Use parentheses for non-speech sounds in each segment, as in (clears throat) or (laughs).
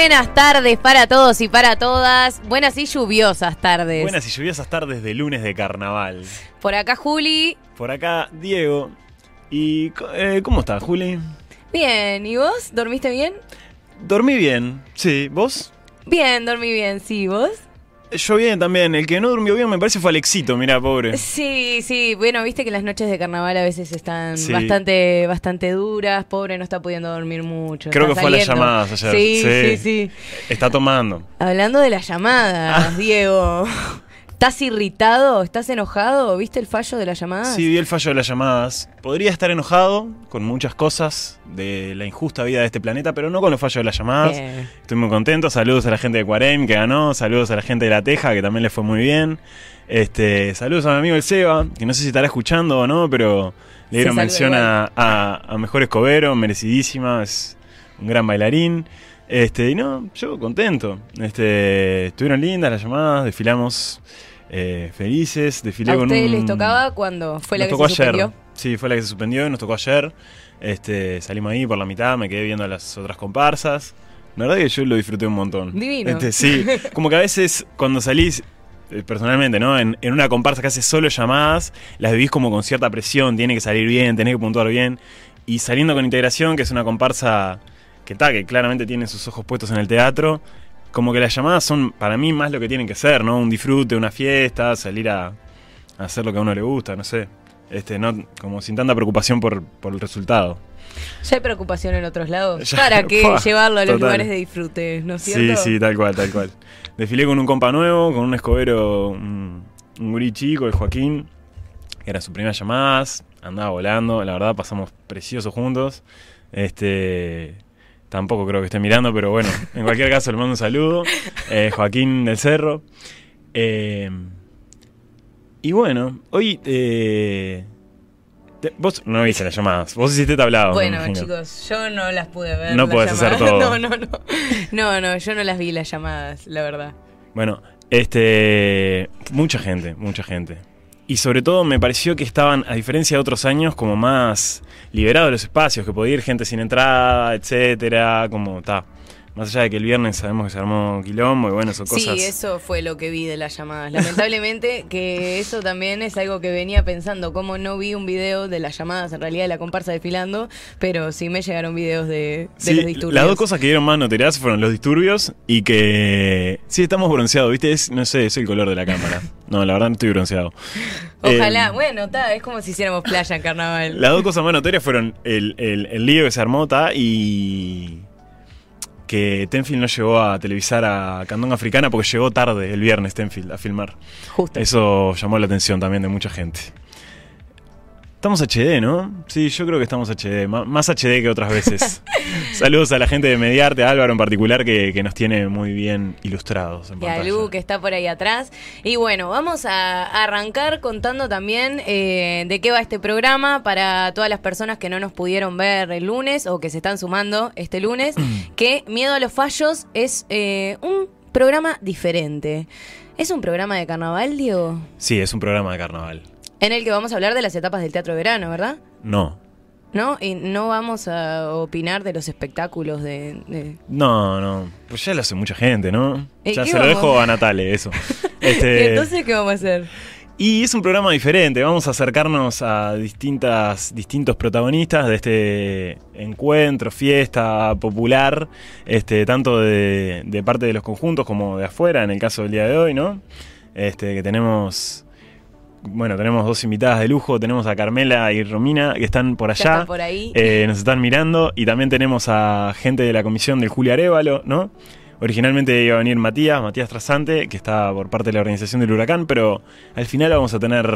Buenas tardes para todos y para todas. Buenas y lluviosas tardes. Buenas y lluviosas tardes de lunes de carnaval. Por acá Juli. Por acá Diego. ¿Y eh, cómo estás, Juli? Bien, ¿y vos? ¿Dormiste bien? Dormí bien, sí. ¿Vos? Bien, dormí bien, sí. ¿Vos? Yo bien también. El que no durmió bien me parece fue Alexito, mira, pobre. Sí, sí. Bueno, viste que las noches de carnaval a veces están Sí. bastante, bastante duras. Pobre, no está pudiendo dormir mucho. Creo está que fue a las llamadas ayer. Sí, sí, Sí. sí. Está tomando. Hablando de las llamadas, Ah. (laughs) Diego. ¿Estás irritado? ¿Estás enojado? ¿Viste el fallo de las llamadas? Sí, vi el fallo de las llamadas. Podría estar enojado con muchas cosas de la injusta vida de este planeta, pero no con los fallos de las llamadas. Bien. Estoy muy contento. Saludos a la gente de Cuarem que ganó. Saludos a la gente de La Teja que también le fue muy bien. Este, saludos a mi amigo el Seba, que no sé si estará escuchando o no, pero le dieron mención a, a, a Mejor Escobero, merecidísima. Es un gran bailarín. Este, y no, yo contento. Este, estuvieron lindas las llamadas, desfilamos eh, felices. Desfilé ¿A con ustedes un- les tocaba cuando fue la nos que tocó se ayer. suspendió? Sí, fue la que se suspendió y nos tocó ayer. Este, salimos ahí por la mitad, me quedé viendo a las otras comparsas. La verdad que yo lo disfruté un montón. Divino. Este, sí, (laughs) como que a veces cuando salís, eh, personalmente, ¿no? En, en una comparsa que hace solo llamadas, las vivís como con cierta presión, tiene que salir bien, tenés que puntuar bien. Y saliendo con integración, que es una comparsa que está, que claramente tiene sus ojos puestos en el teatro, como que las llamadas son para mí más lo que tienen que ser, ¿no? Un disfrute, una fiesta, salir a, a hacer lo que a uno le gusta, no sé. Este, no, como sin tanta preocupación por, por el resultado. Ya hay preocupación en otros lados. (laughs) Ya, ¿Para qué llevarlo a los total. lugares de disfrute? ¿No es Sí, cierto? sí, tal cual, tal cual. Desfilé con un compa nuevo, con un escobero, un, un gurí chico, el Joaquín, que era su primera llamada, andaba volando, la verdad pasamos preciosos juntos. Este, tampoco creo que esté mirando, pero bueno, en cualquier caso le mando un saludo. Eh, Joaquín del Cerro. Eh, y bueno, hoy... eh, te- vos no viste las llamadas, vos hiciste tablado. Bueno, chicos, yo no las pude ver. No podés hacer (laughs) todo. No, no, no. No, no, yo no las vi las llamadas, la verdad. Bueno, este. Mucha gente, mucha gente. Y sobre todo me pareció que estaban, a diferencia de otros años, como más liberados los espacios, que podía ir gente sin entrada, etcétera, como está. Más allá de que el viernes sabemos que se armó quilombo y bueno, son cosas. Sí, eso fue lo que vi de las llamadas. Lamentablemente (laughs) que eso también es algo que venía pensando, como no vi un video de las llamadas, en realidad de la comparsa desfilando, pero sí me llegaron videos de, de Sí, los disturbios. las dos cosas que dieron más notoriedad fueron los disturbios y que. Sí, estamos bronceados, ¿viste? Es, no sé, es el color de la cámara. (laughs) No, la verdad no estoy bronceado. Ojalá, Eh, bueno, está, es como si hiciéramos playa en carnaval. Las dos cosas más notorias fueron el, el- el lío que se armó ta, y que Tenfield no llegó a televisar a Candón Africana porque llegó tarde el viernes Tenfield a filmar. Justo. Eso llamó la atención también de mucha gente. Estamos HD, ¿no? Sí, yo creo que estamos HD, más HD que otras veces. (laughs) Saludos a la gente de Mediarte, a Álvaro en particular, que, que nos tiene muy bien ilustrados. En Y a. Lu, que está por ahí atrás. Y bueno, vamos a arrancar contando también eh, de qué va este programa para todas las personas que no nos pudieron ver el lunes o que se están sumando este lunes, (clears throat) que Miedo a los Fallos es eh, un programa diferente. ¿Es un programa de carnaval, Diego? Sí, es un programa de carnaval. En el que vamos a hablar de las etapas del teatro de verano, ¿verdad? No, ¿No? Y no vamos a opinar de los espectáculos de... de- no, no. Pues ya lo hace mucha gente, ¿no? ¿Y Ya se lo dejo a Natale, eso. (laughs) ¿Y Este, entonces qué vamos a hacer? Y es un programa diferente, vamos a acercarnos a distintas, distintos protagonistas de este encuentro, fiesta popular, este, tanto de, de parte de los conjuntos como de afuera, en el caso del día de hoy, ¿no? Este, que tenemos, bueno, tenemos dos invitadas de lujo, tenemos a Carmela y Romina, que están por allá. están por ahí. Eh, nos están mirando y también tenemos a gente de la comisión del Julio Arevalo, ¿no? Originalmente iba a venir Matías, Matías Trasante, que está por parte de la organización del huracán, pero al final vamos a tener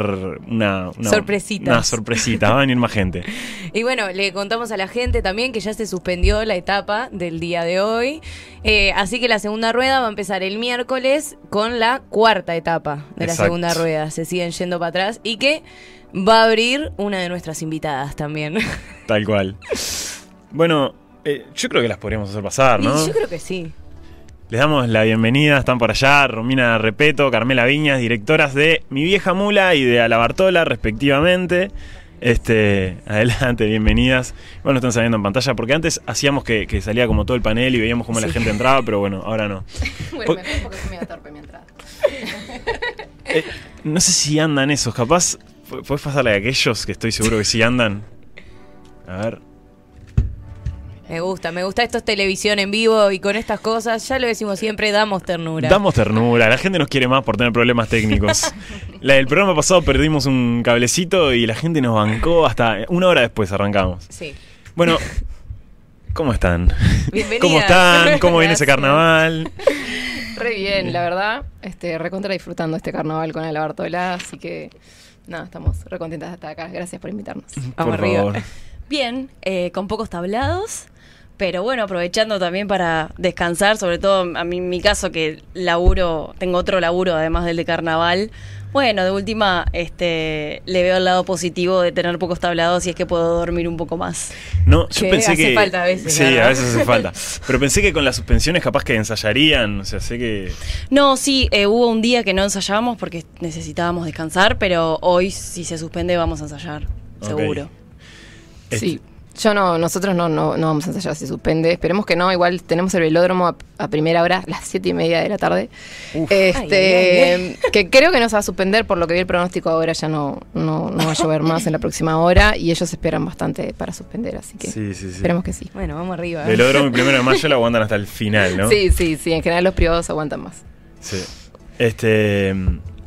una, una Sorpresitas. Una sorpresita, va a venir más gente. (laughs) Y bueno, le contamos a la gente también que ya se suspendió la etapa del día de hoy. Eh, así que la segunda rueda va a empezar el miércoles con la cuarta etapa de la segunda rueda. Se siguen yendo para atrás y que va a abrir una de nuestras invitadas también. (laughs) Tal cual. Bueno, eh, yo creo que las podríamos hacer pasar, ¿no? Y yo creo que sí. Les damos la bienvenida, están por allá, Romina Repeto, Carmela Viñas, directoras de Mi Vieja Mula y de A la Bartola, respectivamente. Este, (laughs) adelante, bienvenidas. Bueno, están saliendo en pantalla, porque antes hacíamos que, que salía como todo el panel y veíamos cómo la gente entraba, pero bueno, ahora no. (laughs) Bueno, Po- mejor porque fue medio torpe mi entrada. (laughs) Eh, no sé si andan esos, capaz. pu- ¿Puedes pasarle a aquellos que estoy seguro que sí andan? A ver. Me gusta, me gusta. Esto es televisión en vivo y con estas cosas, ya lo decimos siempre, damos ternura. Damos ternura, la gente nos quiere más por tener problemas técnicos. (laughs) La del programa pasado perdimos un cablecito y la gente nos bancó hasta una hora después arrancamos. Sí. Bueno, ¿cómo están? Bienvenidas. ¿Cómo están? ¿Cómo viene ese (laughs) carnaval? Re bien, la verdad. Este, recontra disfrutando este carnaval con el Bartola, así que nada, estamos re contentas de estar acá. Gracias por invitarnos. Vamos por arriba. favor. Bien, eh, con pocos tablados, pero bueno, aprovechando también para descansar, sobre todo a mí en mi caso que laburo, tengo otro laburo además del de carnaval. Bueno, de última, este, le veo el lado positivo de tener pocos tablados y es que puedo dormir un poco más. No, yo Que pensé hace que. falta a veces, Sí, ¿verdad? a veces hace falta. (laughs) Pero pensé que con las suspensiones capaz que ensayarían. O sea, sé que. No, sí, eh, hubo un día que no ensayábamos porque necesitábamos descansar, pero hoy si se suspende vamos a ensayar, seguro. Sí. Yo no, nosotros no, no, no vamos a ensayar si suspende. Esperemos que no. Igual tenemos el velódromo a, a primera hora, a (laughs) las siete y media de la tarde. Este, Ay, ay, que creo que no se va a suspender, por lo que vi el pronóstico ahora ya no, no, no va a llover más en la próxima hora y ellos esperan bastante para suspender, así que Sí, sí, sí. esperemos que sí. Bueno, vamos arriba. Velódromo y (laughs) primero de mayo lo aguantan hasta el final, ¿no? Sí, sí, sí. En general los privados aguantan más. Sí. Este.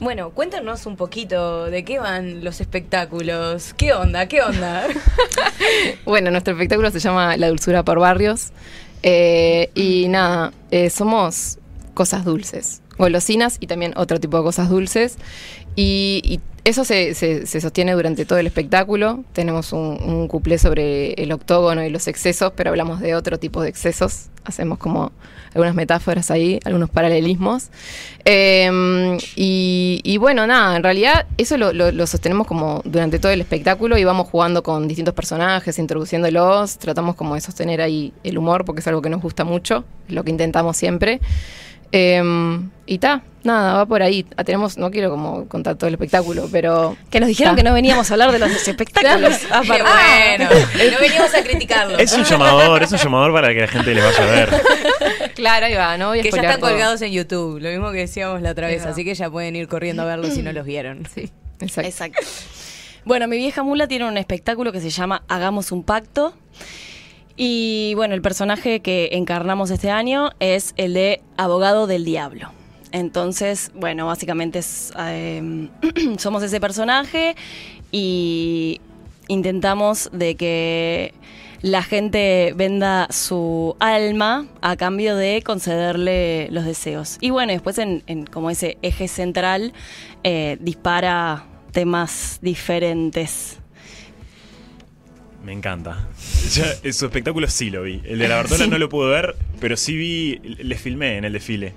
Bueno, cuéntanos un poquito de qué van los espectáculos. ¿Qué onda? ¿Qué onda? (laughs) Bueno, nuestro espectáculo se llama La Dulzura por Barrios. Eh, y nada, eh, somos cosas dulces, golosinas y también otro tipo de cosas dulces. Y, eso se, se- se sostiene durante todo el espectáculo. Tenemos un, un cuplé sobre el octógono y los excesos, pero hablamos de otro tipo de excesos. Hacemos como algunas metáforas ahí, algunos paralelismos. Eh, y, y bueno, nada, en realidad eso lo, lo- lo sostenemos como durante todo el espectáculo y vamos jugando con distintos personajes, introduciéndolos, tratamos como de sostener ahí el humor porque es algo que nos gusta mucho, lo que intentamos siempre. Eh, y ta, nada, va por ahí. Ah, tenemos, no quiero como contar todo el espectáculo, pero... Que nos dijeron Ta. que no veníamos a hablar de los espectáculos. (laughs) Qué aparte. bueno. No venimos a criticarlo. Es un llamador, es un llamador para que la gente les vaya a ver. Claro, ahí va, no voy a Que ya están todo. colgados en YouTube, lo mismo que decíamos la otra vez, así que ya pueden ir corriendo a verlos si no los vieron. Sí, exacto. Exacto. Bueno, mi vieja mula tiene un espectáculo que se llama Hagamos un pacto. Y bueno, el personaje que encarnamos este año es el de abogado del diablo. Entonces, bueno, básicamente eh, (clears throat) somos ese personaje y intentamos de que la gente venda su alma a cambio de concederle los deseos. Y bueno, después en, en como ese eje central eh, dispara temas diferentes. Me encanta. Eh, su espectáculo sí lo vi. El de la Bartola no lo pude ver, pero sí vi, le filmé en el desfile.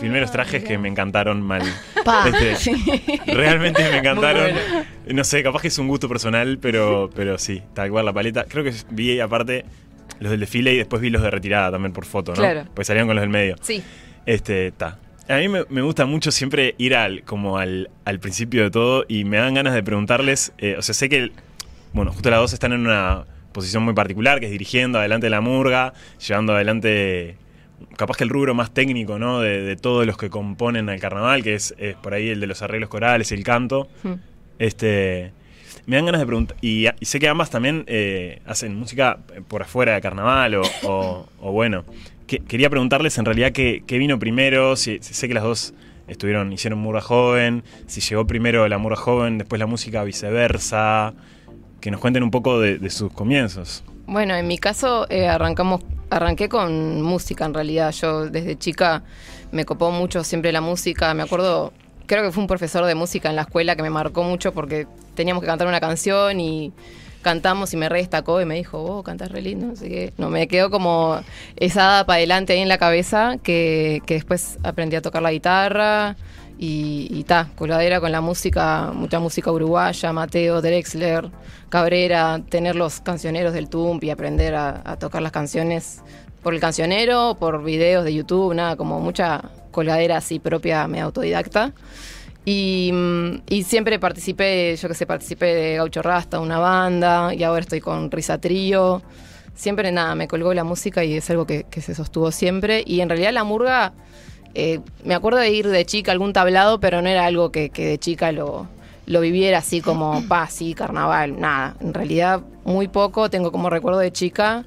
Filmé los trajes que me encantaron mal. Pa. Este, (laughs) realmente me encantaron. No sé, capaz que es un gusto personal, pero, pero sí, tal cual la paleta. Creo que vi aparte los del desfile y después vi los de retirada también por foto, ¿no? Claro. Pues salieron con los del medio. Sí, Este, está. A mí me, me gusta mucho siempre ir al, como al, al principio de todo y me dan ganas de preguntarles, eh, o sea, sé que, el- bueno, justo las dos están en una posición muy particular, que es dirigiendo adelante la murga, llevando adelante, capaz que el rubro más técnico, ¿no? De, de todos los que componen al carnaval, que es, es por ahí el de los arreglos corales, el canto. Mm. Este, me dan ganas de preguntar, y, y sé que ambas también eh, hacen música por afuera de carnaval o, o- o bueno, que- quería preguntarles en realidad qué, qué vino primero, si, si sé que las dos estuvieron, hicieron Murga Joven, si llegó primero la Murga Joven, después la música viceversa, que nos cuenten un poco de, sus comienzos. Bueno, en mi caso eh, arrancamos, arranqué con música en realidad. Yo desde chica me copó mucho siempre la música. Me acuerdo, creo que fue un profesor de música en la escuela que me marcó mucho porque teníamos que cantar una canción y cantamos y me re destacó y me dijo, oh, cantas re lindo. Así que no, me quedó como esa para adelante ahí en la cabeza que, que después aprendí a tocar la guitarra. Y, y ta, coladera con la música, mucha música uruguaya, Mateo, Drexler, Cabrera, tener los cancioneros del TUMP y aprender a, tocar las canciones por el cancionero, por videos de YouTube, nada, como mucha coladera así propia, medio autodidacta. Y, mm, y siempre participé, yo que sé, participé de Gaucho Rasta, una banda, y ahora estoy con Risa Trío. Siempre nada, me colgó la música y es algo que, que se sostuvo siempre. Y en realidad la murga, eh, me acuerdo de ir de chica a algún tablado, pero no era algo que, que de chica lo, lo viviera así como, (clears throat) pa, sí, carnaval, nada. En realidad muy poco, tengo como recuerdo de chica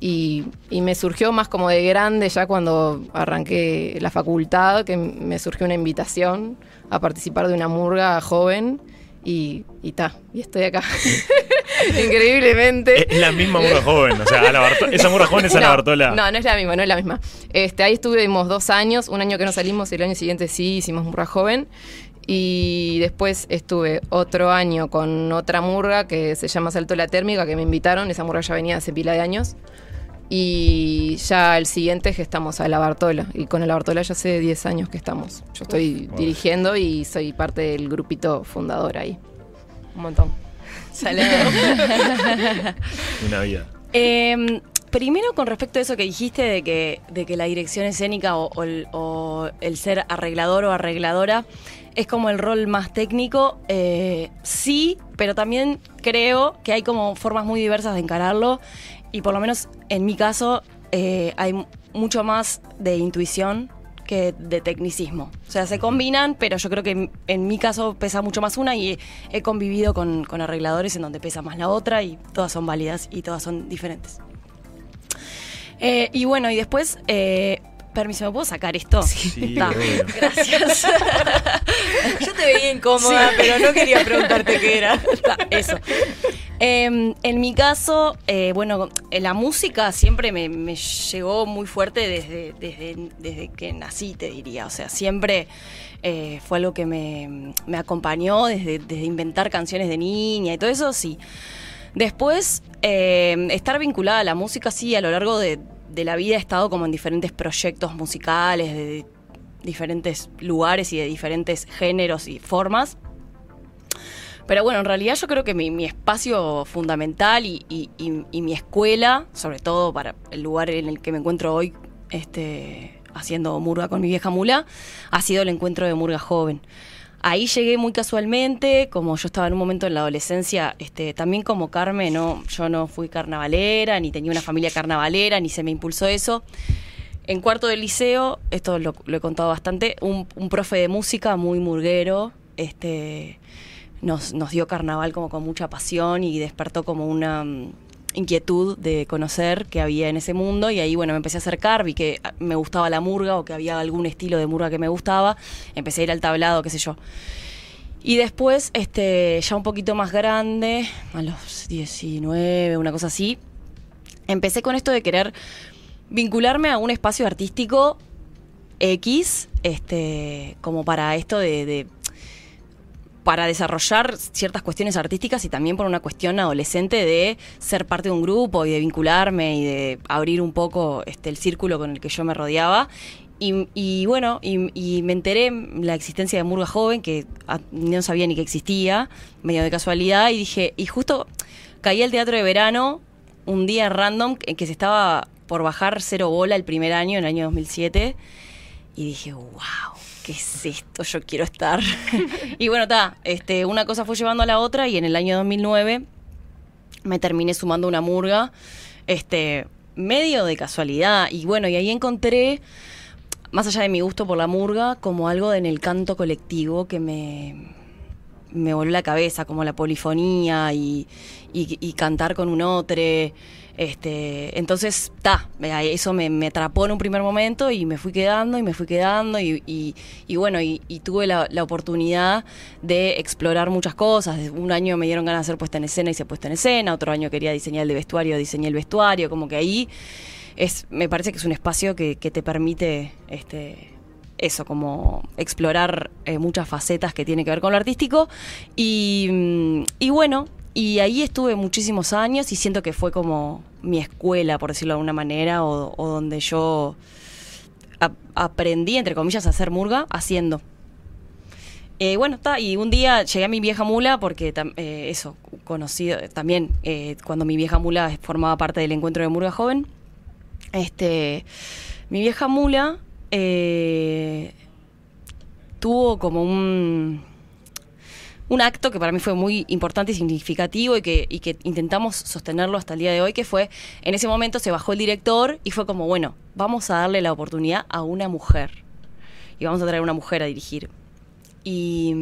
y, y me surgió más como de grande ya cuando arranqué la facultad, que me surgió una invitación a participar de una murga joven y, y ta, y estoy acá. (laughs) Increíblemente. Es la misma murga joven, o sea, Ana Barto- esa murga joven es Ana no, Bartola. No, no es la misma, no es la misma. Este, ahí estuvimos dos años, un año que no salimos y el año siguiente sí hicimos murga joven. Y después estuve otro año con otra murga que se llama Salto la Térmica, que me invitaron. Esa murga ya venía hace pila de años. Y ya el siguiente gestamos a la Bartola. Y con la Bartola ya hace 10 años que estamos. Yo estoy Uf. dirigiendo y soy parte del grupito fundador ahí. Un montón. (laughs) Una vida. Eh, primero, con respecto a eso que dijiste de que, de que la dirección escénica o, o el, o el ser arreglador o arregladora es como el rol más técnico, eh, sí, pero también creo que hay como formas muy diversas de encararlo y por lo menos en mi caso eh, hay mu- mucho más de intuición que de tecnicismo. O sea, se combinan, pero yo creo que en, en mi caso pesa mucho más una y he, he convivido con, con arregladores en donde pesa más la otra y todas son válidas y todas son diferentes. Eh, y bueno, y después, eh, permiso, ¿me puedo sacar esto? Sí, obvio. Gracias. (laughs) Yo te veía incómoda, Sí. pero no quería preguntarte qué era. Ta, Eso. Eh, en mi caso, eh, bueno, la música siempre me, llegó muy fuerte desde, desde, desde que nací, te diría. O sea, siempre eh, fue algo que me, me acompañó desde, desde inventar canciones de niña y todo eso, sí. Después, eh, estar vinculada a la música, sí, a lo largo de, de la vida he estado como en diferentes proyectos musicales, de diferentes lugares y de diferentes géneros y formas. Pero bueno, en realidad yo creo que mi, mi espacio fundamental y, y- y- y mi escuela, sobre todo para el lugar en el que me encuentro hoy, este, haciendo murga con mi vieja mula, ha sido el encuentro de murga joven. Ahí llegué muy casualmente, como yo estaba en un momento en la adolescencia, este, también como Carmen, no, yo no fui carnavalera, ni tenía una familia carnavalera, ni se me impulsó eso. En cuarto del liceo, esto lo, lo he contado bastante, un, un profe de música muy murguero, este, nos, nos dio carnaval como con mucha pasión y despertó como una mm, inquietud de conocer qué había en ese mundo y ahí bueno me empecé a acercar, vi que ah, me gustaba la murga o que había algún estilo de murga que me gustaba, empecé a ir al tablado, qué sé yo. Y después, este, ya un poquito más grande, a los 19, una cosa así, empecé con esto de querer vincularme a un espacio artístico X, este, como para esto de, de- para desarrollar ciertas cuestiones artísticas y también por una cuestión adolescente de ser parte de un grupo y de vincularme y de abrir un poco este, el círculo con el que yo me rodeaba. Y, bueno, y, me enteré la existencia de Murga Joven, que no sabía ni que existía, medio de casualidad, y dije, y justo caí al teatro de verano un día random en que se estaba por bajar cero bola el primer año, en el año 2007, y dije, wow, ¿qué es esto? Yo quiero estar. (laughs) y bueno, está, este, una cosa fue llevando a la otra y en el año 2009 me terminé sumando una murga, este, medio de casualidad. Y bueno, y ahí encontré, más allá de mi gusto por la murga, como algo en el canto colectivo que me, me voló la cabeza, como la polifonía y, y- y cantar con un otro. Este, entonces, ta, eso me, me atrapó en un primer momento y me fui quedando y me fui quedando y, bueno, y, tuve la, oportunidad de explorar muchas cosas. Un año me dieron ganas de hacer puesta en escena y se puesta en escena, otro año quería diseñar el de vestuario, diseñé el vestuario, como que ahí es, me parece que es un espacio que, te permite este, eso, como explorar eh, muchas facetas que tiene que ver con lo artístico. Y, mm, y bueno, y ahí estuve muchísimos años y siento que fue como mi escuela, por decirlo de alguna manera, o, o donde yo ap- aprendí, entre comillas, a hacer murga haciendo. Eh, bueno, está, y un día llegué a mi vieja mula porque eh, eso, conocido también eh, cuando mi vieja mula formaba parte del encuentro de Murga Joven. Este, mi vieja mula eh, tuvo como un, un acto que para mí fue muy importante y significativo y que, intentamos sostenerlo hasta el día de hoy, que fue, en ese momento se bajó el director y fue como, bueno, vamos a darle la oportunidad a una mujer. Y vamos a traer a una mujer a dirigir. Y,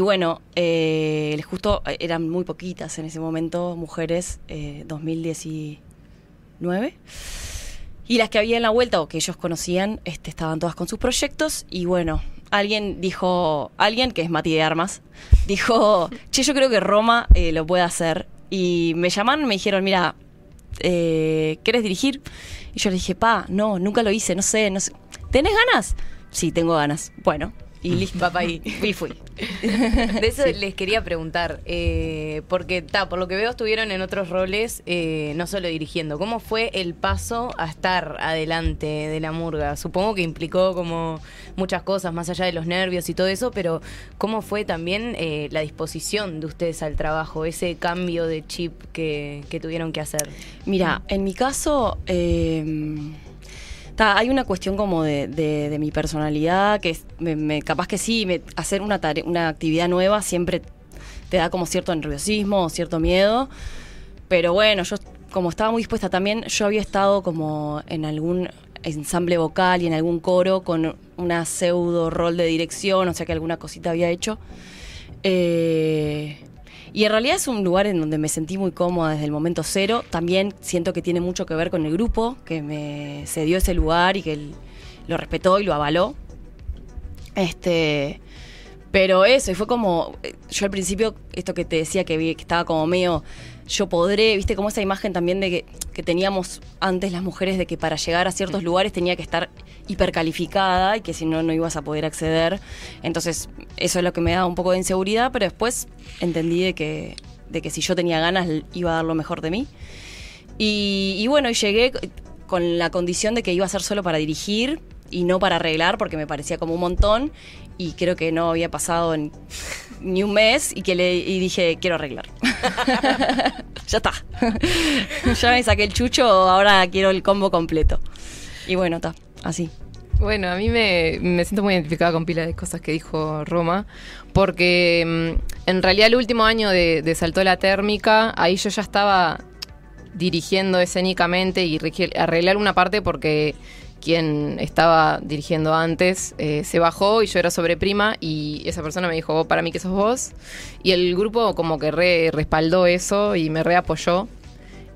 bueno, eh, justo eran muy poquitas en ese momento, mujeres, eh, 2019. Y las que había en la vuelta o que ellos conocían, este, estaban todas con sus proyectos. Y bueno, alguien dijo, alguien que es Mati de Armas, dijo, che, yo creo que Roma eh, lo puede hacer. Y me llamaron me dijeron, mira, eh, ¿quieres dirigir? Y yo le dije, pa, no, nunca lo hice, no sé, no sé. ¿Tenés ganas? Sí, tengo ganas. Bueno, y listo. Papá y Y fui. De eso les quería preguntar, eh, porque ta, por lo que veo estuvieron en otros roles, eh, no solo dirigiendo. ¿Cómo fue el paso a estar adelante de la murga? Supongo que implicó como muchas cosas, más allá de los nervios y todo eso, pero ¿cómo fue también eh, la disposición de ustedes al trabajo, ese cambio de chip que, que tuvieron que hacer? Mira, en mi caso, eh, hay una cuestión como de, mi personalidad, que capaz que sí, me- hacer una, tare- una actividad nueva siempre te da como cierto nerviosismo o cierto miedo. Pero bueno, yo como estaba muy dispuesta también, yo había estado como en algún ensamble vocal y en algún coro con una pseudo rol de dirección, o sea que alguna cosita había hecho. Eh, y en realidad es un lugar en donde me sentí muy cómoda desde el momento cero. También siento que tiene mucho que ver con el grupo, que me cedió ese lugar y que lo respetó y lo avaló. Este, pero eso, y fue como, eh, yo al principio, esto que te decía que, vi, que estaba como medio, yo podré, viste, como esa imagen también de que, que teníamos antes las mujeres de que para llegar a ciertos lugares tenía que estar hipercalificada y que si no, no ibas a poder acceder. Entonces, eso es lo que me daba un poco de inseguridad, pero después entendí de que, de que si yo tenía ganas iba a dar lo mejor de mí. Y, y bueno, llegué con la condición de que iba a ser solo para dirigir y no para arreglar, porque me parecía como un montón. Y creo que no había pasado ni un mes y que le dije, quiero arreglar. (laughs) ya está. (laughs) ya me saqué el chucho, ahora quiero el combo completo. Y bueno, está, así. Bueno, a mí me, me siento muy identificada con pila de cosas que dijo Roma, porque mm, en realidad el último año de, de Saltó la Térmica, ahí yo ya estaba dirigiendo escénicamente y arreglé alguna parte porque quien estaba dirigiendo antes eh, se bajó y yo era sobreprima y esa persona me dijo, "Vos, para mí que sos vos. Y el grupo como que re respaldó eso y me reapoyó.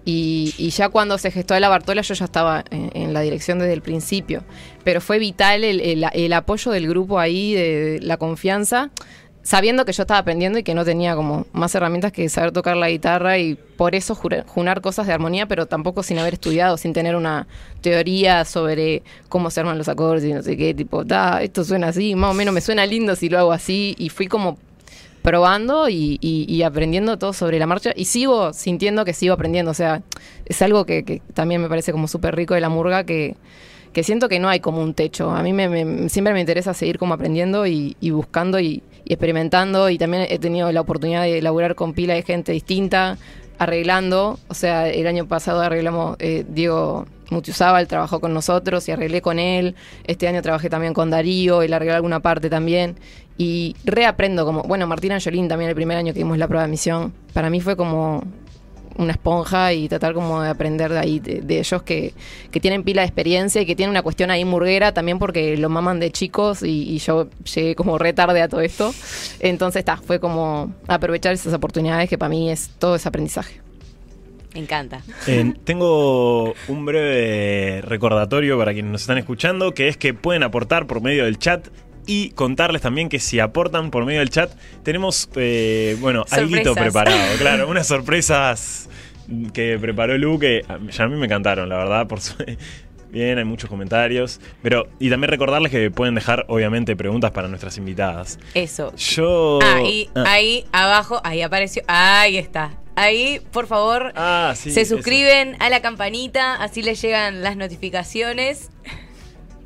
Y, y ya cuando se gestó la Bartola yo ya estaba en, en la dirección desde el principio. Pero fue vital el, el- el apoyo del grupo ahí, de, de la confianza, sabiendo que yo estaba aprendiendo y que no tenía como más herramientas que saber tocar la guitarra y por eso jura- junar cosas de armonía, pero tampoco sin haber estudiado, sin tener una teoría sobre cómo se arman los acordes y no sé qué, tipo, esto suena así, más o menos me suena lindo si lo hago así y fui como probando y, y- y aprendiendo todo sobre la marcha y sigo sintiendo que sigo aprendiendo, o sea, es algo que, que también me parece como súper rico de la murga que, que siento que no hay como un techo, a mí me, me- siempre me interesa seguir como aprendiendo y, y buscando y, y experimentando y también he tenido la oportunidad de laburar con pila de gente distinta, arreglando, o sea, el año pasado arreglamos, eh, Diego Mutiuzábal trabajó con nosotros y arreglé con él, este año trabajé también con Darío, él arregló alguna parte también. Y reaprendo como, bueno, Martina Angelín también el primer año que dimos la prueba de misión, para mí fue como una esponja y tratar como de aprender de ahí, de, de ellos que, que tienen pila de experiencia y que tienen una cuestión ahí murguera también porque lo maman de chicos y, y yo llegué como re tarde a todo esto. Entonces, está, fue como aprovechar esas oportunidades que para mí es todo ese aprendizaje. Me encanta. Eh, tengo un breve recordatorio para quienes nos están escuchando, que es que pueden aportar por medio del chat y contarles también que si aportan por medio del chat, tenemos, eh, bueno, algo preparado, (laughs) claro, unas sorpresas que preparó Lu que ya a mí me encantaron, la verdad, por su... (laughs) Bien, hay muchos comentarios. Pero, y también recordarles que pueden dejar, obviamente, preguntas para nuestras invitadas. Eso. Yo. Ahí, Ah. ahí abajo, ahí apareció. Ahí está. Ahí, por favor, Ah, sí, se eso. suscriben a la campanita, así les llegan las notificaciones.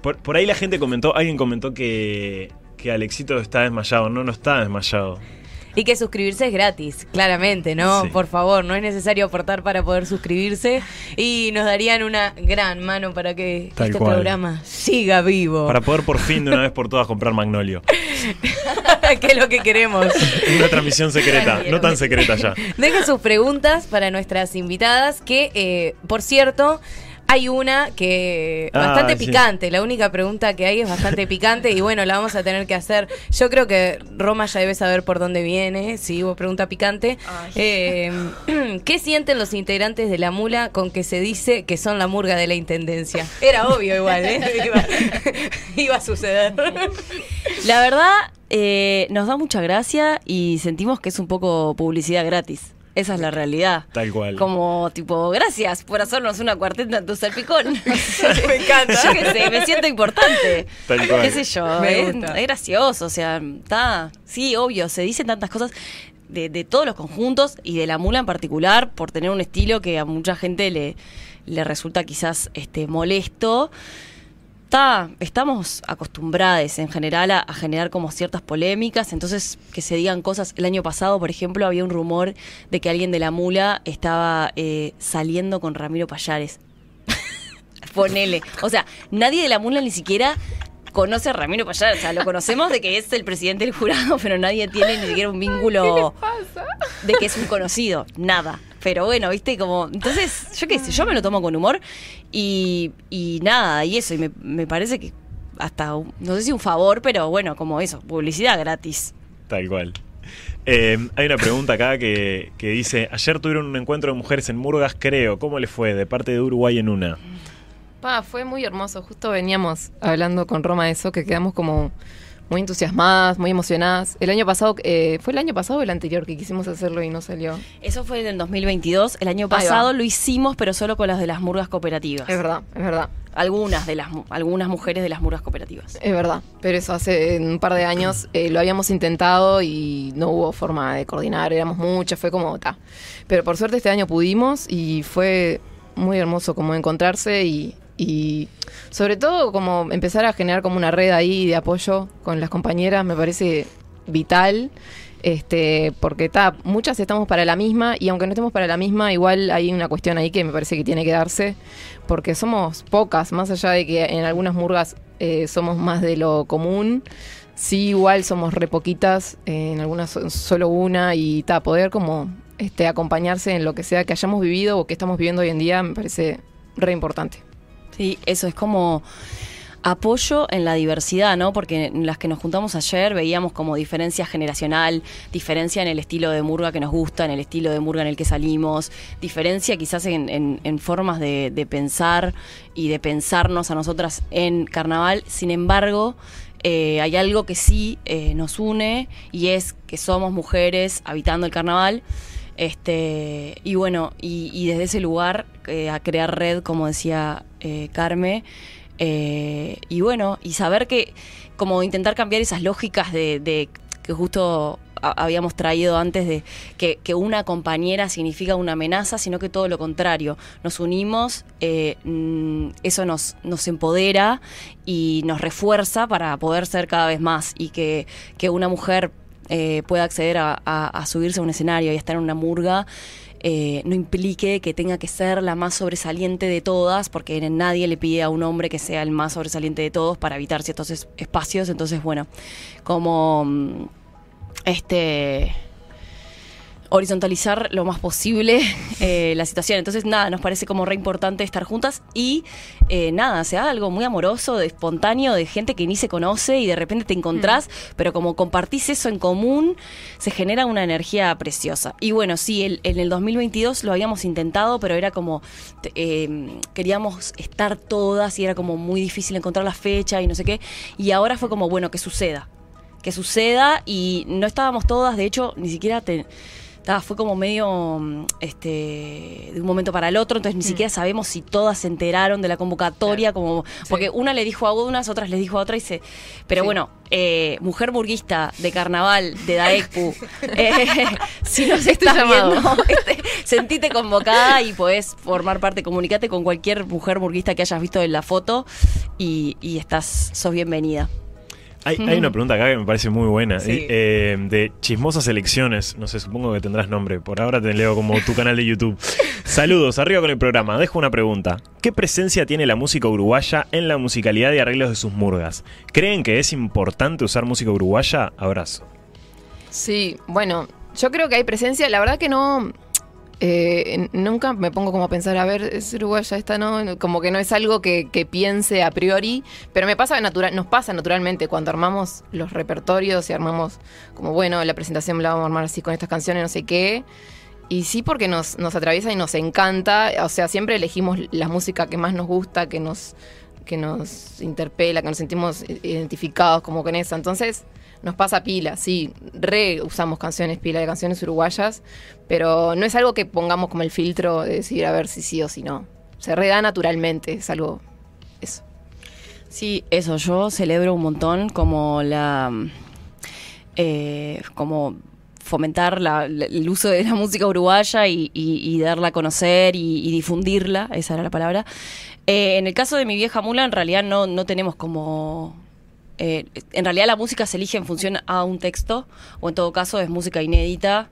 Por, por ahí la gente comentó, alguien comentó que, que Alexito está desmayado. No, no está desmayado. Y que suscribirse es gratis, claramente, ¿no? Sí. Por favor, no es necesario aportar para poder suscribirse. Y nos darían una gran mano para que Tal este cual. programa siga vivo. Para poder por fin de una vez por todas comprar Magnolio. (laughs) que es lo que queremos. (laughs) Una transmisión secreta, no tan secreta ya. Dejen sus preguntas para nuestras invitadas, que, eh, por cierto, hay una que Ah, bastante sí. picante. La única pregunta que hay es bastante (laughs) picante y bueno, la vamos a tener que hacer. Yo creo que Roma ya debe saber por dónde viene, si hubo pregunta picante. Eh, (clears throat) ¿Qué sienten los integrantes de la mula con que se dice que son la murga de la intendencia? Era obvio igual, ¿eh? (laughs) Iba, (laughs) iba a suceder. La verdad, eh, nos da mucha gracia y sentimos que es un poco publicidad gratis. Esa es la realidad. Tal cual. Como tipo, gracias por hacernos una cuarteta en tu salpicón. (laughs) Me (laughs) encanta. Yo qué sé, me siento importante. Tal cual. ¿Qué sé yo? Me es, gusta. es gracioso, o sea, está. Sí, obvio, se dicen tantas cosas de, de todos los conjuntos y de la mula en particular por tener un estilo que a mucha gente le, le resulta quizás este molesto. Está, estamos acostumbrados en general a, a generar como ciertas polémicas, entonces que se digan cosas. El año pasado, por ejemplo, había un rumor de que alguien de la mula estaba eh, saliendo con Ramiro Payares. (laughs) Ponele. O sea, nadie de la mula ni siquiera conoce a Ramiro Payares. O sea, lo conocemos de que es el presidente del jurado, pero nadie tiene ni siquiera un vínculo de que es un conocido. Nada. Pero bueno, viste, como. Entonces, yo qué sé, yo me lo tomo con humor y, y nada, y eso. Y me, me parece que hasta, un- no sé si un favor, pero bueno, como eso, publicidad gratis. Tal cual. Eh, hay una pregunta acá que, que dice: Ayer tuvieron un encuentro de mujeres en Murgas, creo. ¿Cómo le fue? De parte de Uruguay en una. Pa, fue muy hermoso. Justo veníamos hablando con Roma de eso, que quedamos como muy entusiasmadas, muy emocionadas. El año pasado, eh, ¿fue el año pasado o el anterior que quisimos hacerlo y no salió? Eso fue en el 2022. El año pasado lo hicimos, pero solo con las de las murgas cooperativas. Es verdad, es verdad. Algunas de las algunas mujeres de las murgas cooperativas. Es verdad, pero eso hace un par de años eh, lo habíamos intentado y no hubo forma de coordinar, éramos muchas, fue como ta. Pero por suerte este año pudimos y fue muy hermoso como encontrarse y, y sobre todo como empezar a generar como una red ahí de apoyo con las compañeras, me parece vital. Este, porque ta, muchas estamos para la misma y aunque no estemos para la misma, igual hay una cuestión ahí que me parece que tiene que darse, porque somos pocas, más allá de que en algunas murgas eh, somos más de lo común, sí igual somos re poquitas, eh, en algunas so- solo una y ta, poder como este, acompañarse en lo que sea que hayamos vivido o que estamos viviendo hoy en día me parece re importante. Sí, eso es como apoyo en la diversidad, ¿no? Porque en las que nos juntamos ayer veíamos como diferencia generacional, diferencia en el estilo de murga que nos gusta, en el estilo de murga en el que salimos, diferencia quizás en, en- en formas de, de pensar y de pensarnos a nosotras en carnaval. Sin embargo, eh, hay algo que sí eh, nos une y es que somos mujeres habitando el carnaval. Este, y bueno, y, desde ese lugar eh, a crear red, como decía eh, Carme, eh, y bueno, y saber que, como intentar cambiar esas lógicas de, de que justo habíamos traído antes de que, que una compañera significa una amenaza, sino que todo lo contrario. Nos unimos, eh, mm, eso nos, nos empodera y nos refuerza para poder ser cada vez más y que, que una mujer eh, pueda acceder a, subirse a un escenario y estar en una murga. eh, no implique que tenga que ser la más sobresaliente de todas, porque nadie le pide a un hombre que sea el más sobresaliente de todos para evitar ciertos es- espacios. Entonces, bueno, como mm, este horizontalizar lo más posible (laughs) eh, la situación. Entonces, nada, nos parece como re importante estar juntas y eh, nada, sea algo muy amoroso, de espontáneo, de gente que ni se conoce y de repente te encontrás, pero como compartís eso en común, se genera una energía preciosa. Y bueno, sí, el- en el 2022 lo habíamos intentado, pero era como, eh, queríamos estar todas y era como muy difícil encontrar la fecha y no sé qué. Y ahora fue como, bueno, que suceda que suceda y no estábamos todas, de hecho, ni siquiera te, ta, fue como medio mm, este de un momento para el otro, entonces ni siquiera sabemos si todas se enteraron de la convocatoria, como porque una le dijo a unas, otras les dijo a otra y se pero Sí. bueno, eh, mujer burguista de carnaval de Daekpu, (laughs) eh, si nos estás llamado. viendo, este, sentite convocada y podés formar parte, comunicate con cualquier mujer burguista que hayas visto en la foto y, y estás, sos bienvenida. Hay, hay una pregunta acá que me parece muy buena. Sí. eh, de chismosas elecciones. No sé, supongo que tendrás nombre. Por ahora te leo como tu canal de YouTube. (laughs) Saludos, arriba con el programa. Dejo una pregunta. ¿Qué presencia tiene la música uruguaya en la musicalidad y arreglos de sus murgas? ¿Creen que es importante usar música uruguaya? Abrazo. Sí, bueno, yo creo que hay presencia. La verdad que no. Eh, nunca me pongo como a pensar, a ver, es uruguaya esta, ¿no? Como que no es algo que, que piense a priori, pero me pasa natural, nos pasa naturalmente cuando armamos los repertorios y armamos como, bueno, la presentación la vamos a armar así con estas canciones, no sé qué. Y sí, porque nos, nos atraviesa y nos encanta. O sea, siempre elegimos la música que más nos gusta, que nos, que nos interpela, que nos sentimos identificados como con esa. Entonces, nos pasa pila, sí. Re usamos canciones, pila de canciones uruguayas, pero no es algo que pongamos como el filtro de decir a ver si sí o si no. Se reda naturalmente, es algo. Eso. Sí, eso, yo celebro un montón como la. eh, como fomentar la- el uso de la música uruguaya y, y- y darla a conocer y, y difundirla, esa era la palabra. Eh, en el caso de mi vieja mula, en realidad no, no tenemos como. Eh, en realidad la música se elige en función a un texto, o en todo caso es música inédita,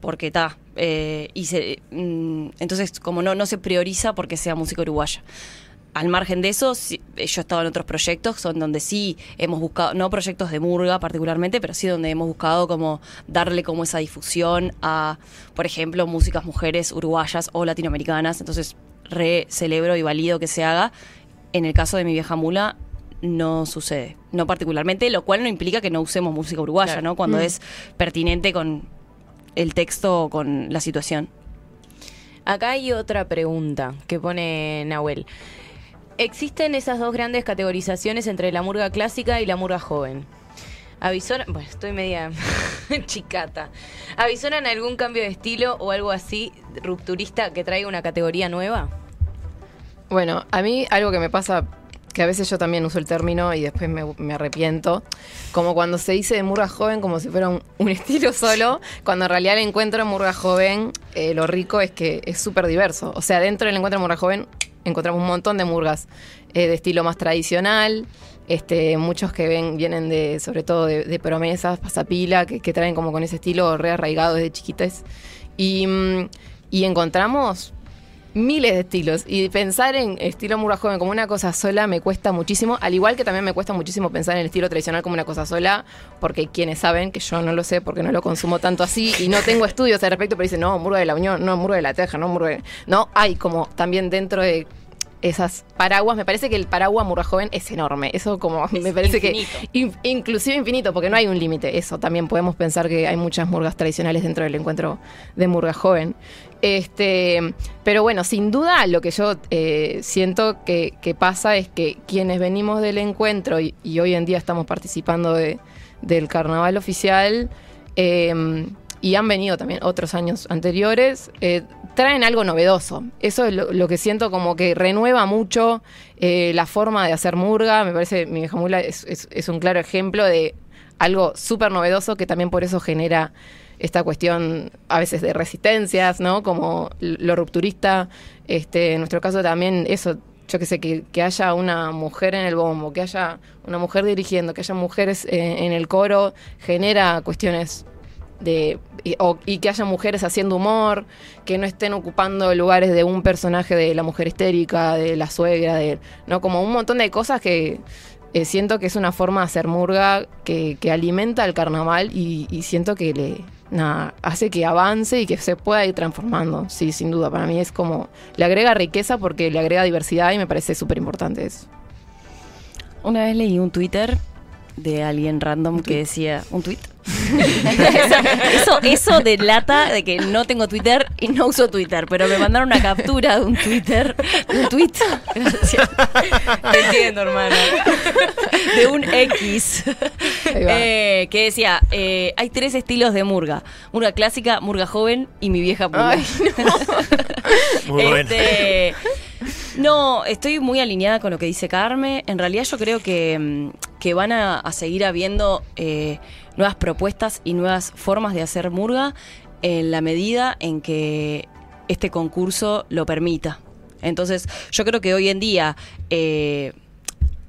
porque está. y se, mm, entonces, como no, no se prioriza porque sea música uruguaya al margen de eso, sí, yo he estado en otros proyectos son donde sí hemos buscado, no proyectos de murga particularmente, pero sí donde hemos buscado como darle como esa difusión a, por ejemplo, músicas mujeres uruguayas o latinoamericanas. Entonces, re celebro y valido que se haga. En el caso de mi vieja mula, no sucede. No particularmente, lo cual no implica que no usemos música uruguaya, Claro. ¿no? Cuando es pertinente con el texto o con la situación. Acá hay otra pregunta que pone Nahuel. Existen esas dos grandes categorizaciones entre la murga clásica y la murga joven. Avisoran, bueno, estoy media (laughs) chicata. ¿Avisoran algún cambio de estilo o algo así rupturista que traiga una categoría nueva? Bueno, a mí algo que me pasa, que a veces yo también uso el término y después me, arrepiento, como cuando se dice de murga joven como si fuera un, (laughs) estilo solo, cuando en realidad el encuentro en murga joven, eh, lo rico es que es súper diverso. O sea, dentro del encuentro en murga joven encontramos un montón de murgas eh, de estilo más tradicional, este, muchos que ven, vienen de, sobre todo de, de promesas, pasapila, que, traen como con ese estilo re arraigado desde chiquites. Y, mm, y encontramos miles de estilos. Y pensar en estilo murga joven como una cosa sola me cuesta muchísimo, al igual que también me cuesta muchísimo pensar en el estilo tradicional como una cosa sola, porque quienes saben, que yo no lo sé porque no lo consumo tanto así y no tengo estudios al respecto, pero dicen, no, murga de la Unión, no, murga de la Teja, no, murga de... No, hay como también dentro de esas paraguas, me parece que el paraguas murga joven es enorme, eso como (laughs) me parece infinito. que in- inclusive infinito, porque no hay un límite, eso también podemos pensar que hay muchas murgas tradicionales dentro del encuentro de murga joven. Este, pero bueno, sin duda lo que yo eh, siento que, que pasa es que quienes venimos del encuentro y, y hoy en día estamos participando de- del carnaval oficial eh, y han venido también otros años anteriores, eh, traen algo novedoso. Eso es lo, que siento como que renueva mucho eh, la forma de hacer murga. Me parece, mi vieja mula es un claro ejemplo de algo súper novedoso que también por eso genera esta cuestión a veces de resistencias, ¿no? Como lo rupturista. Este, en nuestro caso también eso, yo que sé, que, que haya una mujer en el bombo, que haya una mujer dirigiendo, que haya mujeres eh, en el coro, genera cuestiones de y, o- y que haya mujeres haciendo humor, que no estén ocupando lugares de un personaje de la mujer histérica, de la suegra, de no como un montón de cosas que eh, siento que es una forma de hacer murga que, que alimenta el carnaval y, y siento que le nada, hace que avance y que se pueda ir transformando. Sí, sin duda, para mí es como le agrega riqueza porque le agrega diversidad y me parece súper importante eso. Una vez leí un Twitter de alguien random que decía un tweet. Eso, eso delata de que no tengo Twitter y no uso Twitter, pero me mandaron una captura de un Twitter, de un tweet, gracias, Te entiendo, hermano. de un X eh, que decía eh, hay tres estilos de murga: murga clásica, murga joven y mi vieja murga. Ay, (laughs) Muy bueno. Este, no, estoy muy alineada con lo que dice Carmen. En realidad yo creo que, mm, que van a, a seguir habiendo eh, nuevas propuestas y nuevas formas de hacer murga en la medida en que este concurso lo permita. Entonces yo creo que hoy en día... eh,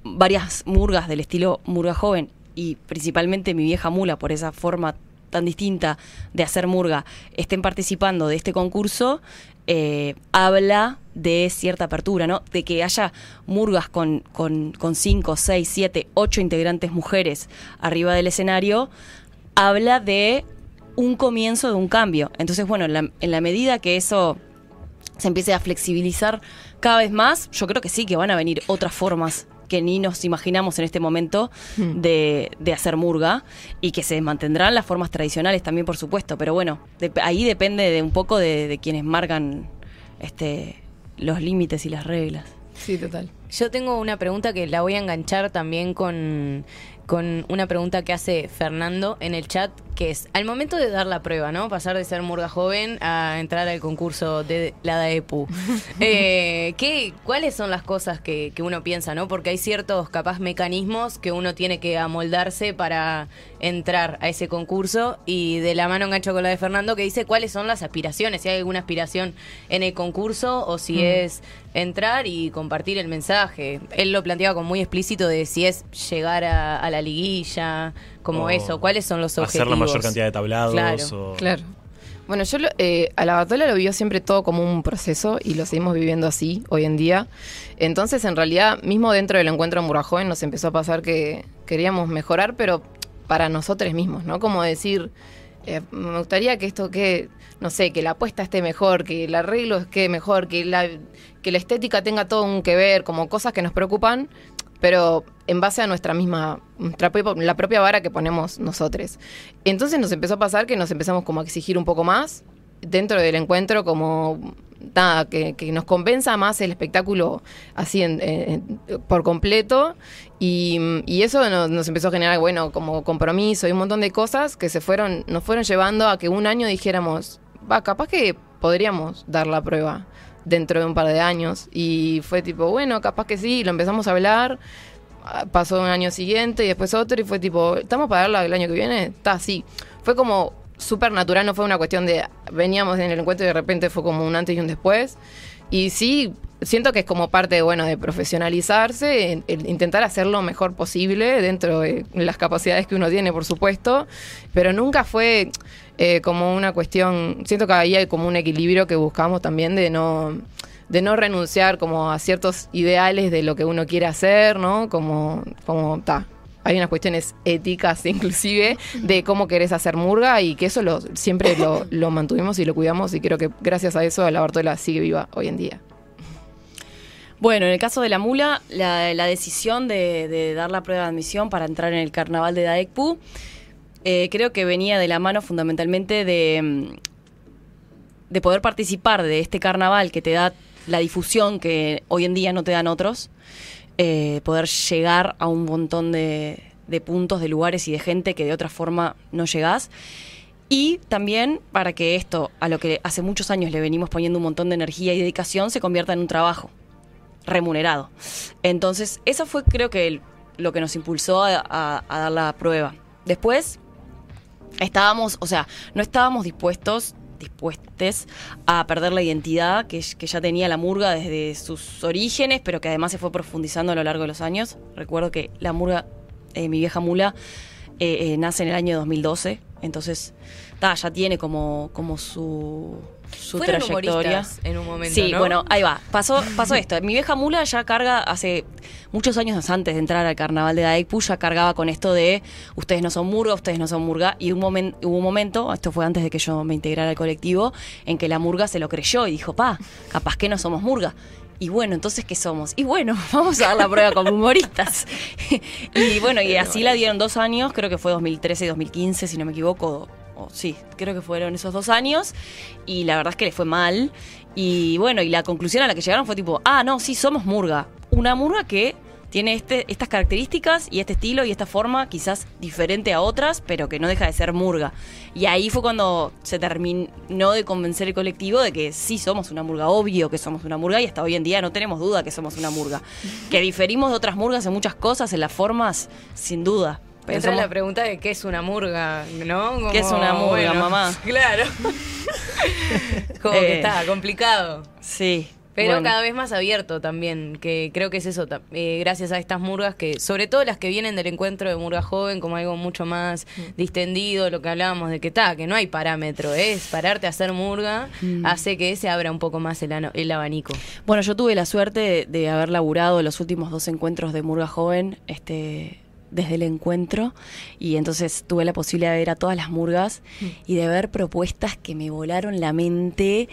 varias murgas del estilo murga joven y principalmente mi vieja mula por esa forma tan distinta de hacer murga estén participando de este concurso, eh, habla de cierta apertura, ¿no? De que haya murgas con, con, con cinco, seis, siete, ocho integrantes mujeres arriba del escenario, habla de un comienzo de un cambio. Entonces, bueno, en la, en la medida que eso se empiece a flexibilizar cada vez más, yo creo que sí, que van a venir otras formas que ni nos imaginamos en este momento Hmm. de, de hacer murga y que se mantendrán las formas tradicionales también, por supuesto. Pero bueno, de- ahí depende de un poco de, de quienes marcan este, los límites y las reglas. Sí, total. Yo tengo una pregunta que la voy a enganchar también con, con una pregunta que hace Fernando en el chat, que es, al momento de dar la prueba, ¿no? Pasar de ser murga joven a entrar al concurso de la DAEPU. (laughs) eh, ¿qué, ¿Cuáles son las cosas que, que uno piensa, no? Porque hay ciertos, capaz, mecanismos que uno tiene que amoldarse para entrar a ese concurso y de la mano engancho con la de Fernando que dice cuáles son las aspiraciones, si hay alguna aspiración en el concurso o si es entrar y compartir el mensaje. Él lo planteaba como muy explícito de si es llegar a, a la liguilla, como O eso, cuáles son los objetivos. Hacer la mayor cantidad de tablados. Claro, o- Claro. Bueno, yo lo- eh, a la Batola lo vio siempre todo como un proceso y lo seguimos viviendo así hoy en día. Entonces, en realidad, mismo dentro del encuentro en Murajoven nos empezó a pasar que queríamos mejorar, pero para nosotros mismos, ¿no? Como decir, eh, me gustaría que esto que, no sé, que la apuesta esté mejor, que el arreglo quede mejor, que la, que la estética tenga todo un que ver, como cosas que nos preocupan, pero en base a nuestra misma, nuestra la propia vara que ponemos nosotros. Entonces nos empezó a pasar que nos empezamos como a exigir un poco más dentro del encuentro, como nada, que, nos convenza más el espectáculo así en- por completo. Y, y eso nos, empezó a generar, bueno, como compromiso y un montón de cosas que se fueron, nos fueron llevando a que un año dijéramos, va, capaz que podríamos dar la prueba dentro de un par de años. Y fue tipo, bueno, capaz que sí, lo empezamos a hablar. Pasó un año siguiente y después otro y fue tipo, ¿estamos para darla el año que viene? Está así. Fue como súper natural, no fue una cuestión de veníamos en el encuentro y de repente fue como un antes y un después. Y sí, siento que es como parte, bueno, de profesionalizarse, en- el intentar hacer lo mejor posible dentro de las capacidades que uno tiene, por supuesto, pero nunca fue eh, como una cuestión, siento que ahí hay como un equilibrio que buscamos también de no de no renunciar como a ciertos ideales de lo que uno quiere hacer, ¿no? Como, como, ta, hay unas cuestiones éticas (laughs) inclusive de cómo querés hacer murga y que eso lo, siempre lo, lo mantuvimos y lo cuidamos y creo que gracias a eso la Bartola sigue viva hoy en día. Bueno, en el caso de la mula, la, decisión de, de dar la prueba de admisión para entrar en el carnaval de Daekpu, eh, creo que venía de la mano fundamentalmente de, mm, de poder participar de este carnaval que te da la difusión que hoy en día no te dan otros, eh, poder llegar a un montón de, de puntos, de lugares y de gente que de otra forma no llegás. Y también para que esto, a lo que hace muchos años le venimos poniendo un montón de energía y dedicación, se convierta en un trabajo remunerado. Entonces, eso fue creo que lo que nos impulsó a, dar la prueba. Después, estábamos, o sea, no estábamos dispuestos dispuestes a perder la identidad que, ya tenía la murga desde sus orígenes, pero que además se fue profundizando a lo largo de los años. Recuerdo que la murga, eh, mi vieja mula, eh, eh, nace en el año 2012, entonces ya tiene como, como su, su Fueron trayectoria. en un momento, Sí, ¿no? bueno, ahí va. Pasó, pasó esto. Mi vieja mula ya carga hace muchos años antes de entrar al carnaval de Daekpu, ya cargaba con esto de ustedes no son murga, ustedes no son murga. Y un momen- hubo un momento, esto fue antes de que yo me integrara al colectivo, en que la murga se lo creyó y dijo, pa, capaz que no somos murga. Y bueno, entonces, ¿qué somos? Y bueno, (laughs) vamos a dar la prueba como humoristas. (laughs) y bueno, y así la dieron dos años, creo que fue 2013 y 2015, si no me equivoco. Sí, creo que fueron esos dos años. Y la verdad es que le fue mal. Y bueno, y la conclusión a la que llegaron fue tipo, ah, no, sí, somos murga. Una murga que tiene este, estas características y este estilo y esta forma, quizás diferente a otras, pero que no deja de ser murga. Y ahí fue cuando se terminó de convencer el colectivo de que sí somos una murga, obvio que somos una murga y hasta hoy en día no tenemos duda que somos una murga. Que diferimos de otras murgas en muchas cosas, en las formas, sin duda. Entra somos- la pregunta de qué es una murga, ¿no? Como, ¿Qué es una murga, mamá? (laughs) Claro. Como que Eh. está complicado. Sí. Pero Bueno. cada vez más abierto también, que creo que es eso, eh, gracias a estas murgas que, sobre todo las que vienen del encuentro de murga joven, como algo mucho más Mm. distendido, lo que hablábamos de que está, que no hay parámetro, es pararte a hacer murga, Mm. hace que se abra un poco más el abanico. Bueno, yo tuve la suerte de, de haber laburado los últimos dos encuentros de Murga Joven este, desde el encuentro y entonces tuve la posibilidad de ver a todas las murgas y de ver propuestas que me volaron la mente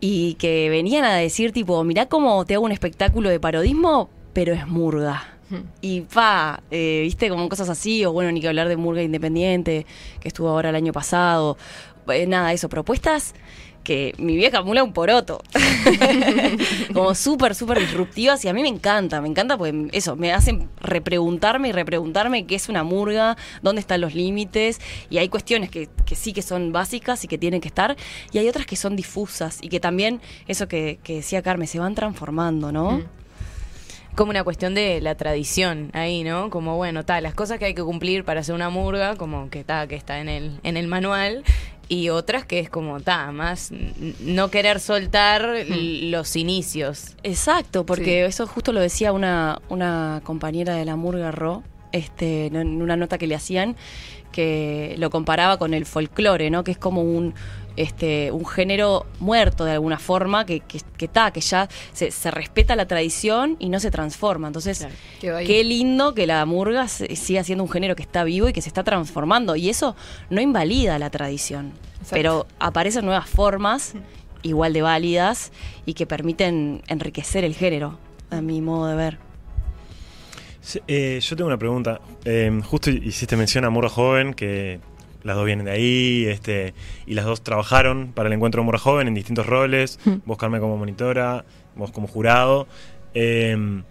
y que venían a decir tipo, mirá cómo te hago un espectáculo de parodismo, pero es murga. Y pa, eh, viste como cosas así, o bueno, ni que hablar de Murga Independiente, que estuvo ahora el año pasado. Eh, nada, eso, propuestas que mi vieja mula un poroto. (laughs) como súper, súper disruptivas y a mí me encanta, me encanta porque eso, me hacen repreguntarme y repreguntarme qué es una murga, dónde están los límites y hay cuestiones que, que sí que son básicas y que tienen que estar y hay otras que son difusas y que también, eso que, decía Carmen, se van transformando, ¿no? Mm. Como una cuestión de la tradición ahí, ¿no? Como, bueno, tal, las cosas que hay que cumplir para hacer una murga, como que está, que está en el, en el manual, y otras que es como, ta, más no querer soltar l- los inicios. Exacto, porque eso justo lo decía una, una compañera de la Murga Ro, este, en una nota que le hacían, que lo comparaba con el folclore, ¿no? Que es como un este un género muerto de alguna forma, que, que, que, ta, que ya se, se respeta la tradición y no se transforma. Entonces, Claro. Qué lindo que la murga se- siga siendo un género que está vivo y que se está transformando. Y eso no invalida la tradición, Exacto. pero aparecen nuevas formas (laughs) igual de válidas y que permiten enriquecer el género, a mi modo de ver. Sí, eh, yo tengo una pregunta. Eh, justo hiciste mención a Murra Joven, que las dos vienen de ahí, este, y las dos trabajaron para el encuentro de Murra Joven en distintos roles. Vos, Carmen, como monitora, vos como jurado. Eh,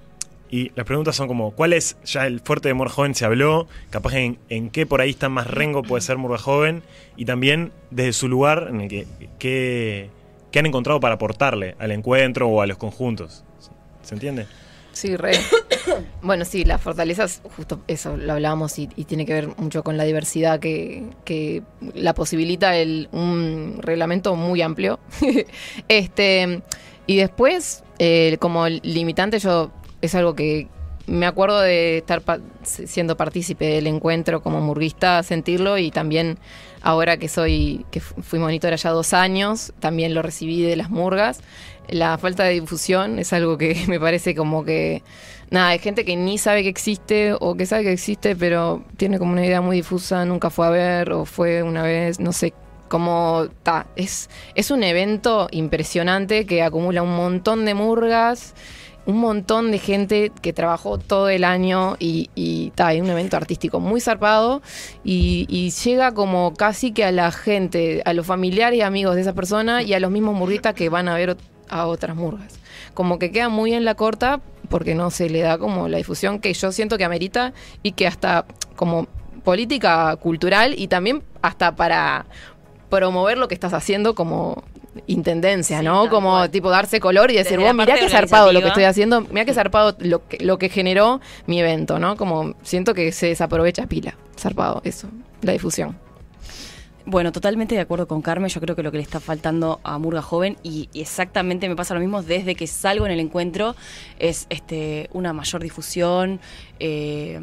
y las preguntas son como, ¿cuál es ya el fuerte de Murra Joven? Se habló, capaz en, en qué por ahí está más rengo puede ser Murra Joven, y también desde su lugar en el que, que, que han encontrado para aportarle al encuentro o a los conjuntos. ¿Se entiende? Sí, re. (coughs) bueno, sí, las fortalezas, justo eso lo hablábamos y, y tiene que ver mucho con la diversidad que, que la posibilita el, un reglamento muy amplio. (laughs) este Y después, eh, como limitante, yo es algo que me acuerdo de estar pa- siendo partícipe del encuentro como murguista, sentirlo y también ahora que soy, que fu- fui monitora ya dos años, también lo recibí de las murgas. La falta de difusión es algo que (laughs) me parece como que, nada, hay gente que ni sabe que existe o que sabe que existe, pero tiene como una idea muy difusa, nunca fue a ver o fue una vez, no sé, como, ta, es, es un evento impresionante que acumula un montón de murgas un montón de gente que trabajó todo el año y, y ta, es un evento artístico muy zarpado y, y llega como casi que a la gente, a los familiares y amigos de esa persona y a los mismos murguistas que van a ver a otras murgas. Como que queda muy en la corta porque no se le da como la difusión que yo siento que amerita y que hasta como política cultural y también hasta para promover lo que estás haciendo como intendencia, Sí, ¿no? como cual. tipo darse color y decir, vos mirá qué zarpado lo que estoy haciendo, mirá qué zarpado lo que, lo que generó mi evento, ¿no? Como siento que se desaprovecha pila, zarpado, eso, la difusión. Bueno, totalmente de acuerdo con Carmen. Yo creo que lo que le está faltando a Murga Joven, y, y exactamente me pasa lo mismo desde que salgo en el encuentro, es este una mayor difusión. eh,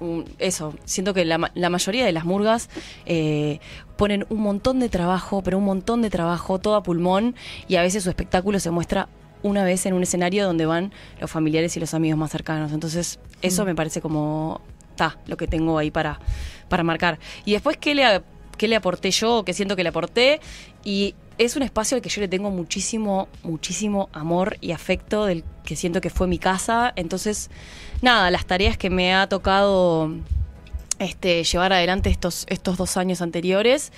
un- eso, siento que la, la mayoría de las murgas eh, ponen un montón de trabajo, pero un montón de trabajo, todo a pulmón, y a veces su espectáculo se muestra una vez en un escenario donde van los familiares y los amigos más cercanos. Entonces, eso me parece como ta, lo que tengo ahí para, para marcar. Y después, ¿qué le, qué le aporté yo? ¿Qué siento que le aporté? Y es un espacio al que yo le tengo muchísimo, muchísimo amor y afecto, del que siento que fue mi casa. Entonces, nada, las tareas que me ha tocado este, llevar adelante estos, estos dos años anteriores,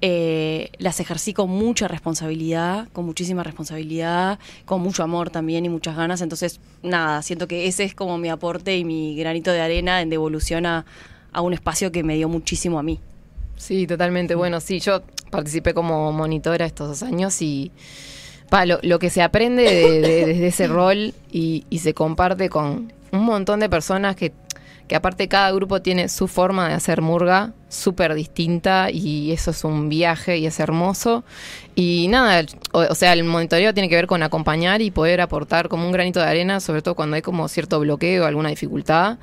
eh, las ejercí con mucha responsabilidad, con muchísima responsabilidad, con mucho amor también y muchas ganas. Entonces, nada, siento que ese es como mi aporte y mi granito de arena en devolución a, a un espacio que me dio muchísimo a mí. Sí, totalmente. Bueno, sí, yo participé como monitora estos dos años y pa, lo, lo que se aprende de- de- desde ese rol y, y se comparte con un montón de personas que, que aparte cada grupo tiene su forma de hacer murga súper distinta y eso es un viaje y es hermoso. Y nada, o, o sea, el monitoreo tiene que ver con acompañar y poder aportar como un granito de arena, sobre todo cuando hay como cierto bloqueo, alguna dificultad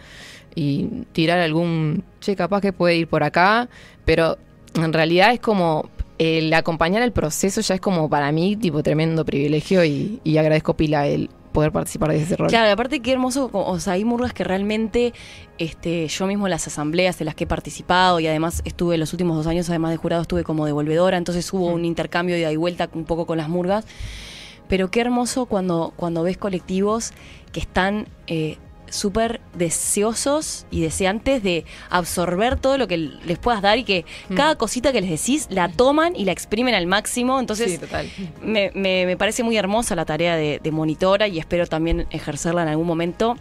y tirar algún, che, capaz que puede ir por acá, pero en realidad es como el acompañar el proceso ya es como para mí tipo tremendo privilegio y, y agradezco pila el poder participar de ese rol. Claro, aparte qué hermoso, o sea, hay murgas que realmente este, yo mismo en las asambleas en las que he participado y además estuve los últimos dos años, además de jurado, estuve como devolvedora, entonces hubo un intercambio de ida y vuelta un poco con las murgas. Pero qué hermoso cuando, cuando ves colectivos que están eh, súper deseosos y deseantes de absorber todo lo que les puedas dar y que Mm. cada cosita que les decís la toman y la exprimen al máximo. Entonces, sí, total. me, me- me parece muy hermosa la tarea de, de monitora y espero también ejercerla en algún momento.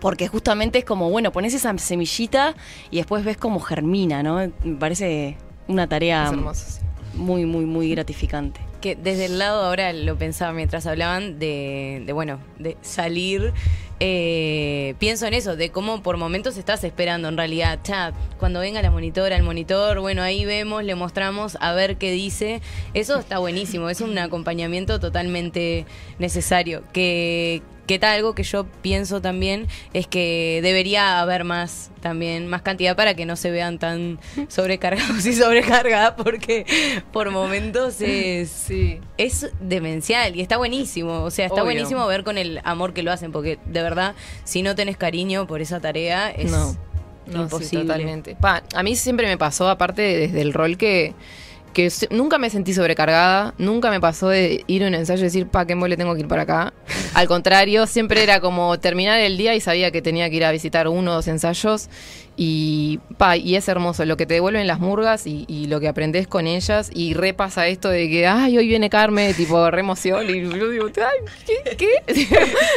Porque justamente es como, bueno, pones esa semillita y después ves cómo germina, ¿no? Me parece una tarea hermoso. sí. Muy, muy, muy gratificante. que desde el lado ahora lo pensaba mientras hablaban de, bueno de salir eh, pienso en eso de cómo por momentos estás esperando en realidad chat cuando venga la monitora el monitor bueno ahí vemos le mostramos a ver qué dice eso está buenísimo es un acompañamiento totalmente necesario que que tal algo que yo pienso también es que debería haber más también más cantidad para que no se vean tan (laughs) sobrecargados y sobrecargadas porque por momentos es Sí. es demencial y está buenísimo. O sea, está Obvio. buenísimo ver con el amor que lo hacen, porque de verdad, si no tenés cariño por esa tarea, es No. No, imposible. sí, totalmente. Pa, a mí siempre me pasó, aparte desde el rol que, que nunca me sentí sobrecargada, nunca me pasó de ir a un ensayo y decir, pa, qué mole tengo que ir para acá. Al contrario, siempre era como terminar el día y sabía que tenía que ir a visitar uno o dos ensayos. Y, pa, y es hermoso lo que te devuelven las murgas y, lo que aprendes con ellas. Y repasa esto de que, ay, hoy viene Carmen, tipo, re emoción. Y yo digo, ay, ¿qué? ¿Qué?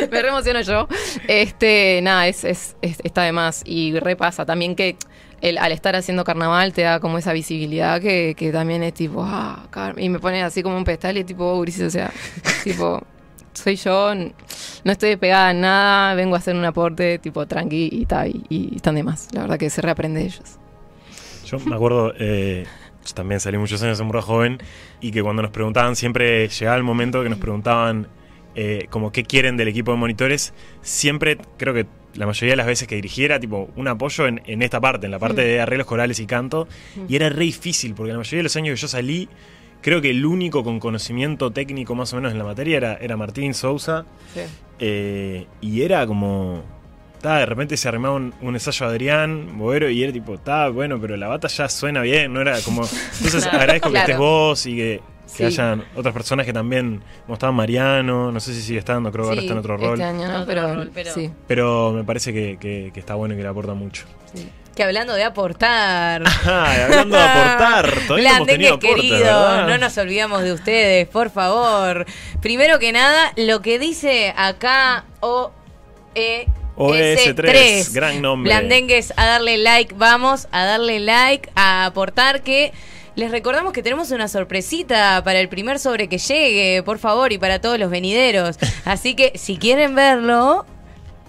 (laughs) me re yo. Este, nada, es, es, es- está de más. Y repasa también que el, al estar haciendo carnaval te da como esa visibilidad que, que también es tipo, ah, Carmen. Y me pone así como un pedestal y tipo, oh, o sea, tipo, soy yo, no estoy pegada en nada, vengo a hacer un aporte tipo tranqui y tal, y, y están de más. La verdad que se reaprende de ellos. Yo me acuerdo, eh, yo también salí muchos años en Murga Joven y que cuando nos preguntaban, siempre llegaba el momento que nos preguntaban eh, como qué quieren del equipo de monitores, siempre creo que la mayoría de las veces que dirigiera, tipo, un apoyo en, en esta parte, en la parte de arreglos corales y canto, y era re difícil, porque la mayoría de los años que yo salí, creo que el único con conocimiento técnico más o menos en la materia era, era Martín Sousa, eh, y era como. ta, de repente se arrimaba un, un ensayo a Adrián Boero y era tipo, está bueno, pero la bata ya suena bien, no era como. Entonces (laughs) Claro. agradezco que estés vos y que, que Sí. hayan otras personas que también, como estaba Mariano, no sé si sigue estando, creo que ahora Sí, está en otro rol. Este año, ¿no? Pero, sí. Pero me parece que, que- que está bueno y que le aporta mucho. Que hablando de aportar. (laughs) Hablando de aportar, (laughs) todavía Blandengues, querido, no nos olvidamos de ustedes, por favor. Primero que nada, lo que dice acá O E OS3, gran nombre. Blandengues, a darle like, vamos a darle like, a aportar que les recordamos que tenemos una sorpresita para el primer sobre que llegue, por favor, y para todos los venideros. Así que si quieren verlo,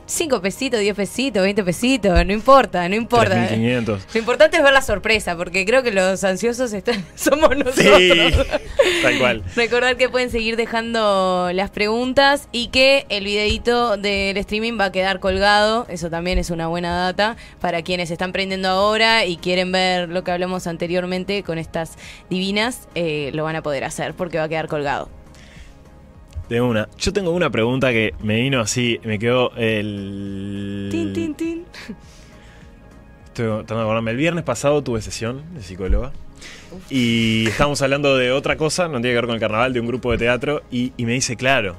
5 pesitos, 10 pesitos, 20 pesitos, no importa, no importa. 3.500. Lo importante es ver la sorpresa, porque creo que los ansiosos están, (laughs) somos nosotros. Sí, tal cual. Recordar que pueden seguir dejando las preguntas y que el videito del streaming va a quedar colgado. Eso también es una buena data para quienes están prendiendo ahora y quieren ver lo que hablamos anteriormente con estas divinas. eh, lo van a poder hacer porque va a quedar colgado. De una. Yo tengo una pregunta que me vino así, me quedó el. Tin, tin, tin. Estoy tratando de acordarme. El viernes pasado tuve sesión de psicóloga. Y estábamos hablando de otra cosa, no tiene que ver con el carnaval, de un grupo de teatro. Y, y me dice, claro,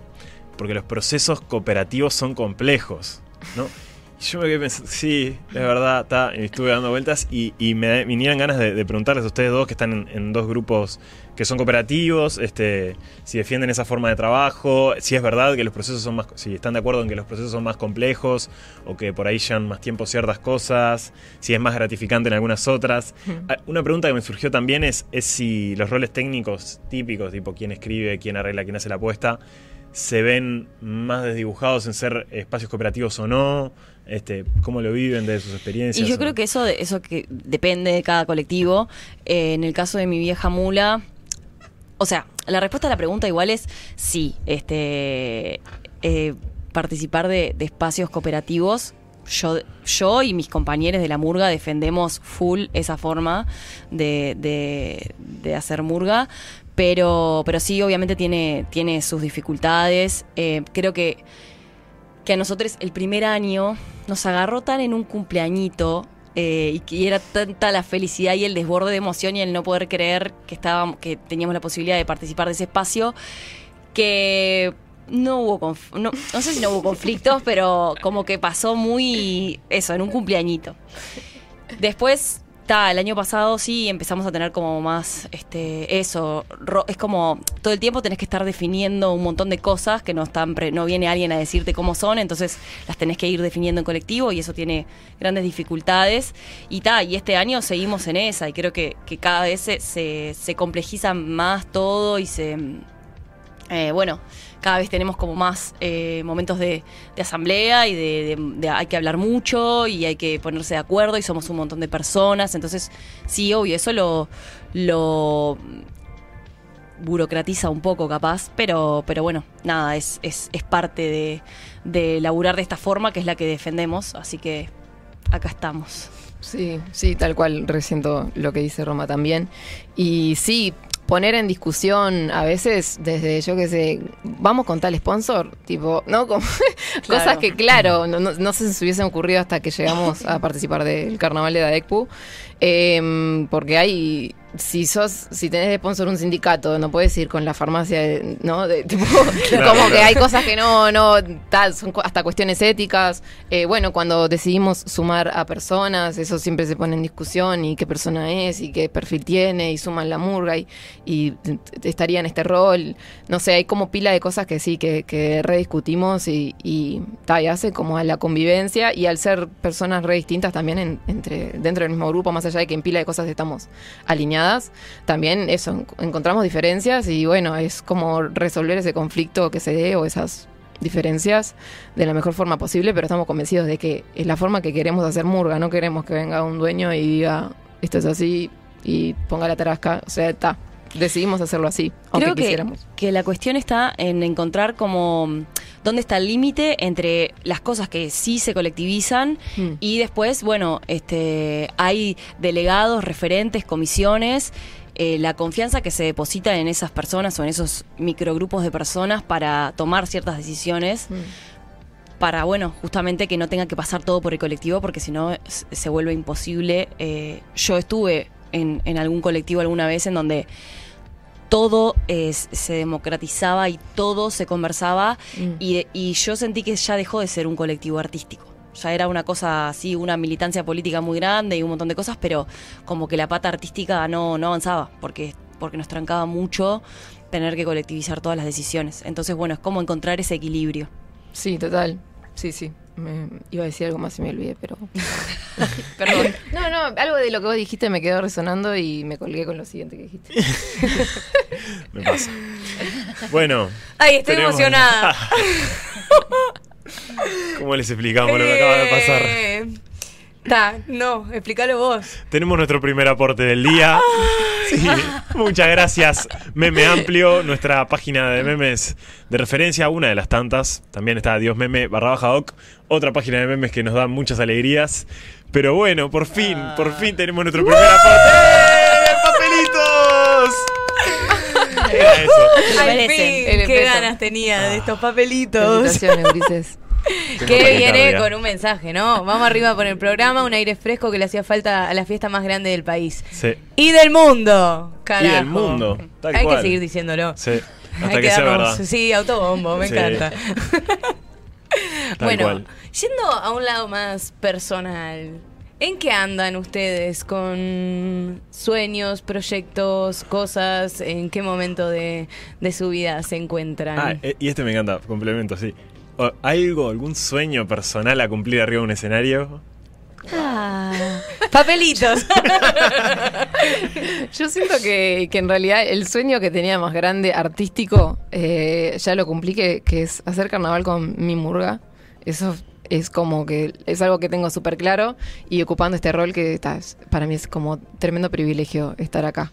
porque los procesos cooperativos son complejos, ¿no? Y yo me quedé pensando, sí, es verdad, está. Y estuve dando vueltas y, y me vinieron ganas de, de preguntarles a ustedes dos que están en, en dos grupos que son cooperativos, este, si defienden esa forma de trabajo, si es verdad que los procesos son más, si están de acuerdo en que los procesos son más complejos o que por ahí llevan más tiempo ciertas cosas, si es más gratificante en algunas otras. Ah, Una pregunta que me surgió también es, es si los roles técnicos típicos, tipo quién escribe, quién arregla, quién hace la apuesta, se ven más desdibujados en ser espacios cooperativos o no? Este, ¿Cómo lo viven de sus experiencias? Y yo o- creo que eso, eso que depende de cada colectivo. Eh, en el caso de mi vieja mula, o sea, la respuesta a la pregunta igual es sí. Este, eh, participar de, espacios cooperativos. Yo, yo y mis compañeros de la murga defendemos full esa forma de, de- de hacer murga. Pero, pero sí, obviamente tiene, tiene sus dificultades. Eh, creo que que a nosotros el primer año nos agarró tan en un cumpleañito eh, y que era tanta la felicidad y el desborde de emoción y el no poder creer que estábamos, que teníamos la posibilidad de participar de ese espacio, que no hubo no, no sé si no hubo conflictos, (laughs) pero como que pasó muy eso, en un cumpleañito. Después, ta, el año pasado sí empezamos a tener como más este eso, es como todo el tiempo tenés que estar definiendo un montón de cosas que no están pre- no viene alguien a decirte cómo son, entonces las tenés que ir definiendo en colectivo y eso tiene grandes dificultades. Y ta, y este año seguimos en esa y creo que, cada vez se, se, se complejiza más todo y se eh, bueno, cada vez tenemos como más eh, momentos de, asamblea y de, hay que hablar mucho y hay que ponerse de acuerdo y somos un montón de personas. Entonces, sí, obvio, eso lo, lo burocratiza un poco capaz, pero, pero bueno, nada, es, es, es parte de, de laburar de esta forma que es la que defendemos, así que acá estamos. Sí, sí, tal cual, resiento lo que dice Roma también. Y sí, poner en discusión a veces desde, yo qué sé, vamos con tal sponsor, tipo, ¿no? (laughs) Como Claro. cosas que, claro, no, no, no se hubiesen ocurrido hasta que llegamos a (laughs) participar del carnaval de Dadecpu. Em, porque hay, si sos, si tenés de sponsor un sindicato, no puedes ir con la farmacia, de- ¿no? De, (laughs) tipo, Claro, como que hay cosas que no, no, tal, son hasta cuestiones éticas. Eh, bueno, cuando decidimos sumar a personas, eso siempre se pone en discusión y qué persona es y qué perfil tiene y suman la murga y, y estaría en este rol. No sé, hay como pila de cosas que sí, que, que rediscutimos y, y, ta, y hace como a la convivencia y al ser personas re distintas también en- entre, dentro del mismo grupo, más allá de que en pila de cosas estamos también eso, en- encontramos diferencias y bueno, es como resolver ese conflicto que se dé o esas diferencias de la mejor forma posible, pero estamos convencidos de que es la forma que queremos hacer murga, no queremos que venga un dueño y diga esto es así y ponga la tarasca, o sea, está, decidimos hacerlo así, aunque Creo que, quisiéramos. que la cuestión está en encontrar como dónde está el límite entre las cosas que sí se colectivizan Mm. y después, bueno, este hay delegados, referentes, comisiones, eh, la confianza que se deposita en esas personas o en esos microgrupos de personas para tomar ciertas decisiones Mm. para, bueno, justamente que no tenga que pasar todo por el colectivo, porque si no se vuelve imposible. Eh, yo estuve en, en algún colectivo alguna vez en donde todo eh, se democratizaba y todo se conversaba Mm. y, y yo sentí que ya dejó de ser un colectivo artístico. Ya era una cosa así, una militancia política muy grande y un montón de cosas, pero como que la pata artística no, no avanzaba, porque, porque nos trancaba mucho tener que colectivizar todas las decisiones. Entonces, bueno, es como encontrar ese equilibrio. Sí, total. Sí, sí. Me, iba a decir algo más y me olvidé, pero. (laughs) Perdón. (laughs) No, no, algo de lo que vos dijiste me quedó resonando y me colgué con lo siguiente que dijiste. (laughs) Me pasa. Bueno. Ay, estoy tenemos- emocionada. ¿Cómo les explicamos lo que acaba de pasar? Ta, no, explícalo vos. Tenemos nuestro primer aporte del día. Sí, muchas gracias, Meme Amplio, nuestra página de memes de referencia, una de las tantas. También está Dios Meme barra baja doc, otra página de memes que nos da muchas alegrías. Pero bueno, por fin, por fin tenemos nuestro primer aporte. ¡Eh! ¡Papelitos! Era eso. Al fin, qué ganas tenía de estos papelitos. Felicitaciones, Ulises. Que viene con un mensaje, ¿no? Vamos arriba por el programa, un aire fresco que le hacía falta a la fiesta más grande del país. Sí, Y del mundo, carajo. Y del mundo, tal Hay cual. que seguir diciéndolo. sí. Hasta Hay que sea darnos- verdad. Sí, autobombo, me Sí. encanta. (laughs) Bueno, cual. yendo a un lado más personal, ¿en qué andan ustedes con sueños, proyectos, cosas? ¿En qué momento de, de su vida se encuentran? Ah, eh, y este me encanta, complemento, sí. O- ¿Hay algo, algún sueño personal a cumplir arriba de un escenario? Ah, (laughs) papelitos. (laughs) Yo siento que, que en realidad el sueño que tenía más grande, artístico, eh, ya lo cumplí, que, que es hacer carnaval con mi murga. Eso es como que es algo que tengo súper claro y ocupando este rol que está, es- para mí es como tremendo privilegio estar acá.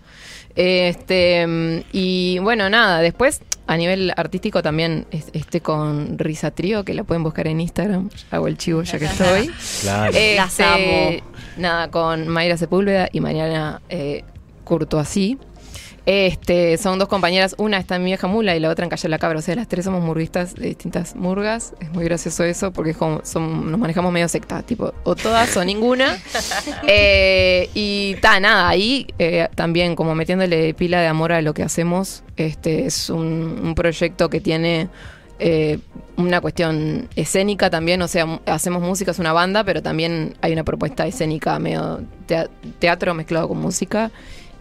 Este, y bueno, nada, después a nivel artístico también es- estoy con Risa Trío, que la pueden buscar en Instagram, hago el chivo ya que (laughs) estoy. Claro. Las amo. Nada, con Mayra Sepúlveda y Mariana eh, Courtoisí. Este, son dos compañeras, una está en mi vieja mula y la otra en Calle La Cabra. O sea, las tres somos murguistas de distintas murgas. Es muy gracioso eso porque como, son- nos manejamos medio secta, tipo, o todas o ninguna. (laughs) Eh, y ta, nada, ahí eh, también como metiéndole pila de amor a lo que hacemos. Este es un, un proyecto que tiene eh, una cuestión escénica también, o sea, hacemos música, es una banda, pero también hay una propuesta escénica medio tea- teatro mezclado con música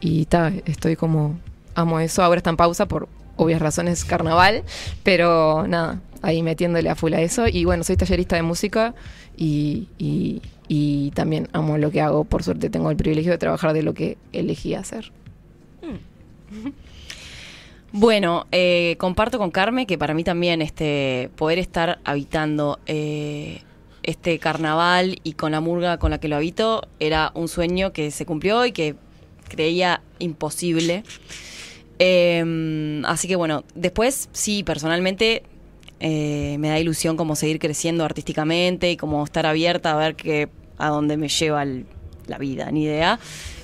y ta, estoy como, amo eso, ahora está en pausa por obvias razones carnaval, pero nada, ahí metiéndole a full a eso. Y bueno, soy tallerista de música y, y- también amo lo que hago, por suerte tengo el privilegio de trabajar de lo que elegí hacer. Bueno, eh, comparto con Carmen que para mí también este poder estar habitando eh, este carnaval y con la murga con la que lo habito era un sueño que se cumplió y que creía imposible. Eh, así que bueno, después sí, personalmente eh, me da ilusión como seguir creciendo artísticamente y como estar abierta a ver que, a dónde me lleva la vida, ni idea.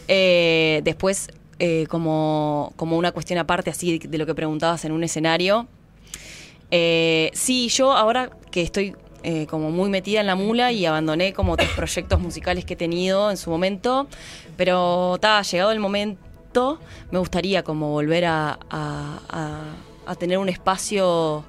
Eh, después, eh, como, como una cuestión aparte así de, lo que preguntabas en un escenario, sí, yo ahora que estoy eh, como muy metida en la mula y abandoné como otros proyectos musicales que he tenido en su momento, pero ta, llegado el momento, me gustaría como volver a, tener un espacio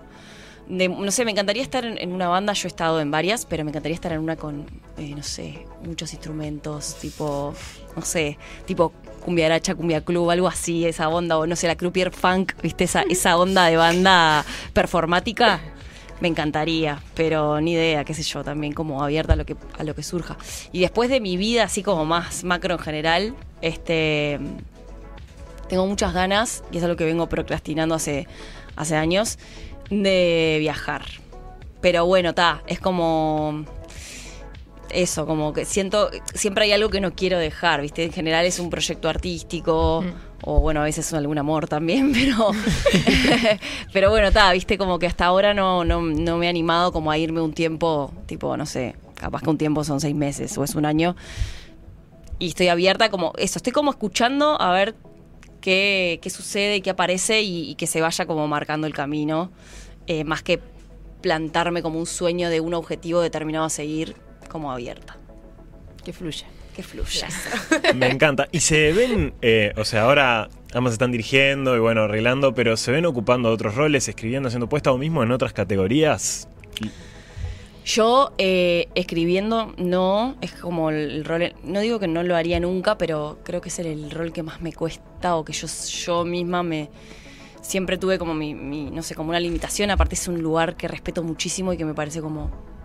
de, no sé, me encantaría estar en, en una banda, yo he estado en varias, pero me encantaría estar en una con, eh, no sé, muchos instrumentos, tipo, no sé, tipo cumbia aracha, cumbia club, algo así, esa onda, o no sé, la croupier funk, viste, esa, esa onda de banda performática. Me encantaría, pero ni idea, qué sé yo, también como abierta a lo que, a lo que surja. Y después de mi vida, así como más macro en general, este tengo muchas ganas, y es algo que vengo procrastinando hace, hace años, de viajar. Pero bueno, ta, es como eso, como que siento, siempre hay algo que no quiero dejar, ¿viste? En general es un proyecto artístico, o bueno, a veces es algún amor también, (laughs) pero, (laughs) pero bueno, ta, ¿viste? Como que hasta ahora no, no, no me he animado como a irme un tiempo, tipo, no sé, capaz que un tiempo son seis meses o es un año. Y estoy abierta como eso, estoy como escuchando a ver qué, qué sucede, qué aparece y, y que se vaya como marcando el camino, eh, más que plantarme como un sueño de un objetivo determinado a seguir, como abierta. Que fluya. Que fluya. (laughs) Me encanta. Y se ven, eh, o sea, ahora ambas están dirigiendo y bueno, arreglando, pero se ven ocupando otros roles, escribiendo, haciendo puesta o mismo en otras categorías. Yo eh, escribiendo no, es como el rol, no digo que no lo haría nunca, pero creo que es el, el rol que más me cuesta o que yo, yo misma me siempre tuve como mi, mi, no sé, como una limitación, aparte es un lugar que respeto muchísimo y que me parece como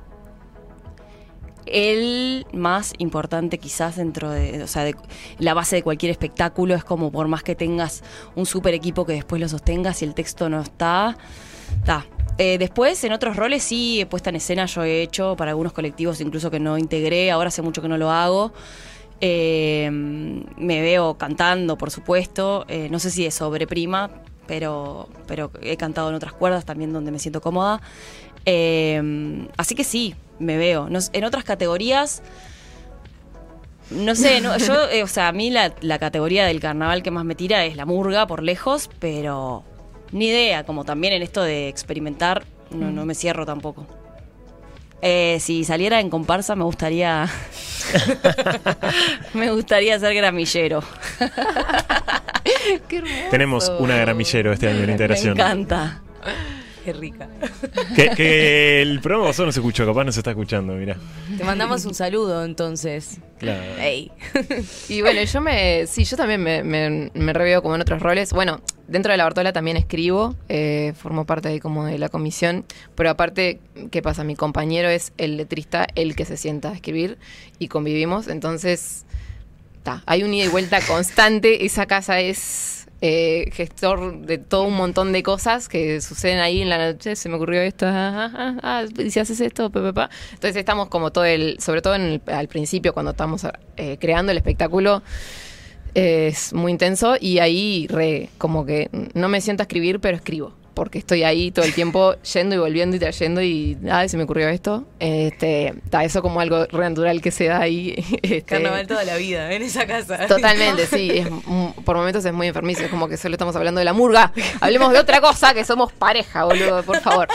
el más importante quizás dentro de, o sea, la base de cualquier espectáculo es como por más que tengas un super equipo que después lo sostengas y el texto no está, está. Eh, después, en otros roles sí, puesta en escena yo he hecho para algunos colectivos incluso que no integré, ahora hace mucho que no lo hago. Eh, me veo cantando, por supuesto, eh, no sé si es sobre prima, pero, pero he cantado en otras cuerdas también donde me siento cómoda. Eh, así que sí, me veo. No- en otras categorías, no sé, no, yo, (laughs) eh, o sea, a mí la, la categoría del carnaval que más me tira es la murga, por lejos, pero ni idea, como también en esto de experimentar, no, no me cierro tampoco. Eh, si saliera en comparsa me gustaría (laughs) me gustaría ser gramillero. (laughs) Qué hermoso. Tenemos una gramillero este año en Me integración. encanta. Qué rica. Que, que el programa pasado no se escuchó, capaz no se está escuchando, mira. Te mandamos un saludo entonces. Claro. Ey. Y bueno, yo me. Sí, yo también me, me, me reveo como en otros roles. Bueno, dentro de la Bartola también escribo, eh, formo parte ahí como de la comisión. Pero aparte, ¿qué pasa? Mi compañero es el letrista, el que se sienta a escribir y convivimos. Entonces, ta, hay un ida y vuelta constante. Esa casa es. Eh, gestor de todo un montón de cosas que suceden ahí en la noche. Se me ocurrió esto, ah, ah, ah, ah, y si haces esto, pa, pa, pa. entonces estamos como todo el, sobre todo en el- al principio cuando estamos eh, creando el espectáculo, es muy intenso y ahí re, como que no me siento a escribir, pero escribo. Porque estoy ahí todo el tiempo yendo y volviendo y trayendo y ay, se me ocurrió esto. Este, ta, eso como algo re natural que se da ahí. (laughs) este, Carnaval toda la vida en esa casa. Totalmente, sí. es por momentos es muy enfermizo. Es como que solo estamos hablando de la murga. Hablemos de otra cosa, que somos pareja, boludo, por favor.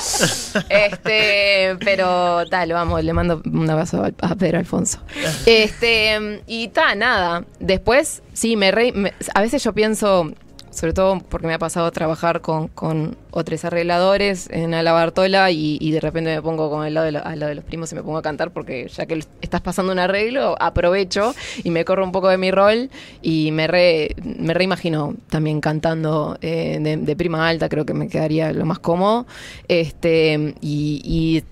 Este, pero tal, vamos, le mando un abrazo a Pedro Alfonso. Este, y ta, nada. Después, sí, me, re- me- A veces yo pienso, sobre todo porque me ha pasado trabajar con, con otros arregladores en la Bartola y, y de repente me pongo con el lado de lo- al lado de los primos y me pongo a cantar porque ya que estás pasando un arreglo, aprovecho y me corro un poco de mi rol y me re, me reimagino también cantando eh, de, prima alta, creo que me quedaría lo más cómodo. Este, y, y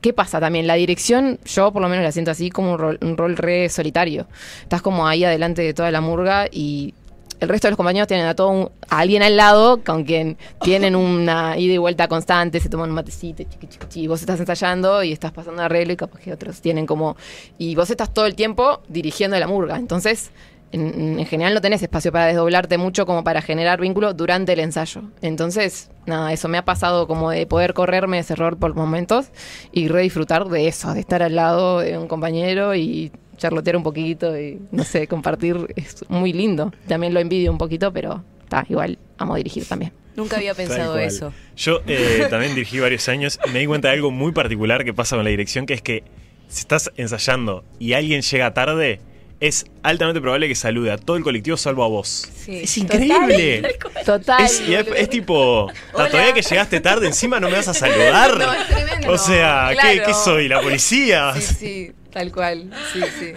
¿Qué pasa también? La dirección, yo por lo menos la siento así como un rol, un rol re solitario. Estás como ahí adelante de toda la murga y el resto de los compañeros tienen a todo un- alguien al lado con quien tienen una ida y vuelta constante, se toman un matecito, chiqui, chiqui, y vos estás ensayando y estás pasando arreglo y capaz que otros tienen como... Y vos estás todo el tiempo dirigiendo la murga. Entonces, en, en general no tenés espacio para desdoblarte mucho como para generar vínculo durante el ensayo. Entonces, nada, eso me ha pasado como de poder correrme ese rol por momentos y re disfrutar de eso, de estar al lado de un compañero y charlotear un poquito y, no sé, compartir. Es muy lindo. También lo envidio un poquito, pero está, igual amo dirigir también. Nunca había pensado eso. Yo eh, también dirigí varios años y me di cuenta de algo muy particular que pasa con la dirección, que es que si estás ensayando y alguien llega tarde, es altamente probable que salude a todo el colectivo salvo a vos. Sí. Es increíble. (laughs) Total. Es, y es, boludo. es tipo, "Ta, Hola. todavía que llegaste tarde, encima no me vas a saludar. (laughs) No, es tremendo. O sea, ¿qué, soy? ¿La policía? Sí, sí, tal cual. Sí, sí.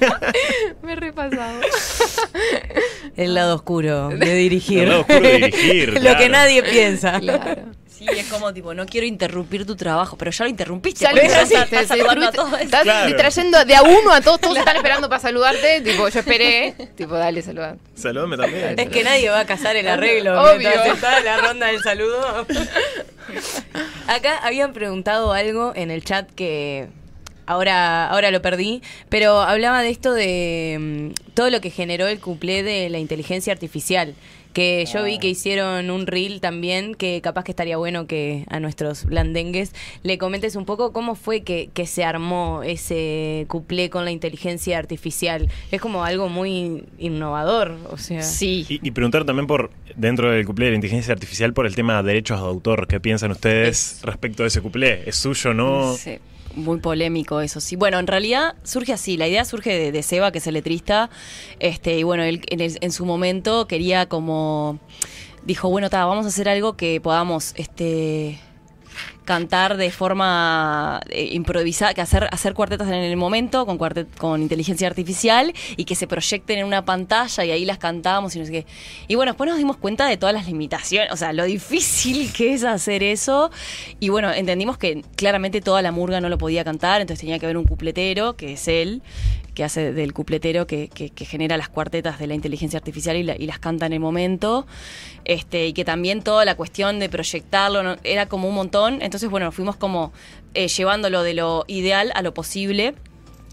(laughs) me he repasado. El lado oscuro de dirigir. El lado oscuro de dirigir, Lo claro. que nadie piensa. Claro. Sí, es como tipo, no quiero interrumpir tu trabajo, pero ya lo interrumpiste. Ya lo hiciste, estás- saludando a todos. Estás Claro. distrayendo de a uno a todos, todos (laughs) están esperando para saludarte. Tipo, yo esperé. Tipo, dale, saluda. Saludame también. Es que nadie va a casar el arreglo Obvio. (laughs) la ronda del saludo. Acá habían preguntado algo en el chat que ahora, ahora lo perdí, pero hablaba de esto de mm, todo lo que generó el cuplé de la inteligencia artificial. Que yo vi que hicieron un reel también, que capaz que estaría bueno que a nuestros blandengues le comentes un poco cómo fue que, que se armó ese cuplé con la inteligencia artificial. Es como algo muy innovador, o sea. Sí. Y, y preguntar también por, dentro del cuplé de la inteligencia artificial, por el tema de derechos de autor. ¿Qué piensan ustedes respecto de ese cuplé? ¿Es suyo o no? Sí, muy polémico eso, sí. Bueno, en realidad surge así, la idea surge de, de Seba, que es el letrista, este, y bueno, él en, el- en su momento quería como, dijo, bueno, vamos a hacer algo que podamos, este cantar de forma eh, improvisada, que hacer, hacer cuartetas en el momento con, cuartet, con inteligencia artificial y que se proyecten en una pantalla y ahí las cantamos y no sé qué. Y bueno, después nos dimos cuenta de todas las limitaciones, o sea, lo difícil (laughs) que es hacer eso. Y bueno, entendimos que claramente toda la murga no lo podía cantar, entonces tenía que haber un cupletero, que es él, que hace del cupletero que, que- que genera las cuartetas de la inteligencia artificial y, la- y las canta en el momento. Este, y que también toda la cuestión de proyectarlo era como un montón. Entonces, bueno, fuimos como eh, llevándolo de lo ideal a lo posible.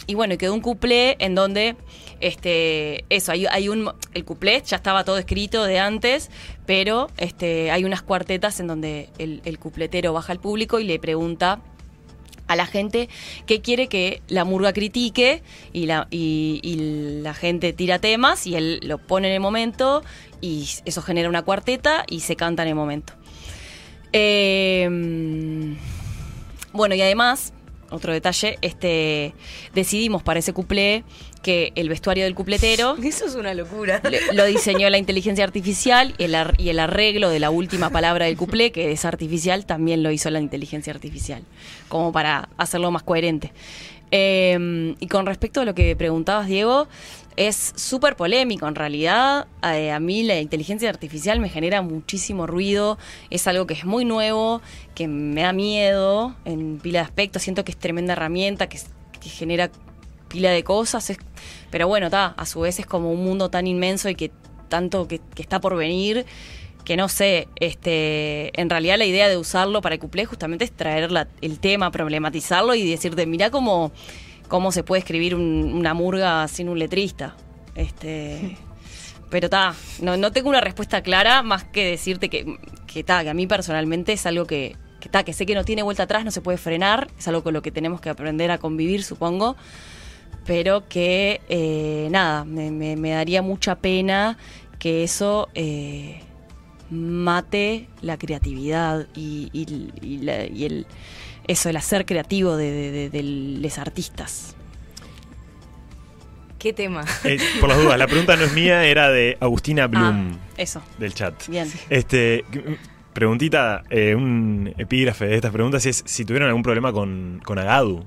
Y bueno, quedó un cuplé en donde, este, eso, hay, hay un, el cuplé ya estaba todo escrito de antes, pero este, hay unas cuartetas en donde el, el cupletero baja al público y le pregunta a la gente qué quiere que la murga critique y la, y, y la gente tira temas y él lo pone en el momento y eso genera una cuarteta y se canta en el momento. Eh, bueno, y además, otro detalle, este, decidimos para ese cuplé que el vestuario del cupletero (laughs) Eso es una locura. lo diseñó la inteligencia artificial y el, ar- y el arreglo de la última palabra del cuplé, que es artificial, también lo hizo la inteligencia artificial, como para hacerlo más coherente. Eh, y con respecto a lo que preguntabas, Diego, es súper polémico en realidad. Eh, a mí la inteligencia artificial me genera muchísimo ruido, es algo que es muy nuevo, que me da miedo en pila de aspectos, siento que es tremenda herramienta, que, genera pila de cosas, es- pero bueno, está, a su vez es como un mundo tan inmenso y que tanto que está por venir que no sé, este, en realidad la idea de usarlo para el cuplé justamente es traer la- el tema, problematizarlo y decirte, mirá cómo, cómo se puede escribir un- una murga sin un letrista. Este, pero está, no, no tengo una respuesta clara más que decirte que, que, ta, que a mí personalmente es algo que, que, ta, que sé que no tiene vuelta atrás, no se puede frenar, es algo con lo que tenemos que aprender a convivir, supongo pero que eh, nada, me, me- me daría mucha pena que eso eh, mate la creatividad y, y- y la- y el eso, el hacer creativo de, de- de- de los artistas. ¿Qué tema? Eh, por las dudas, la pregunta no es mía, era de Agustina Bloom Ah, eso, del chat. bien. Este, preguntita, eh, un epígrafe de estas preguntas es si tuvieron algún problema con, con Agadu.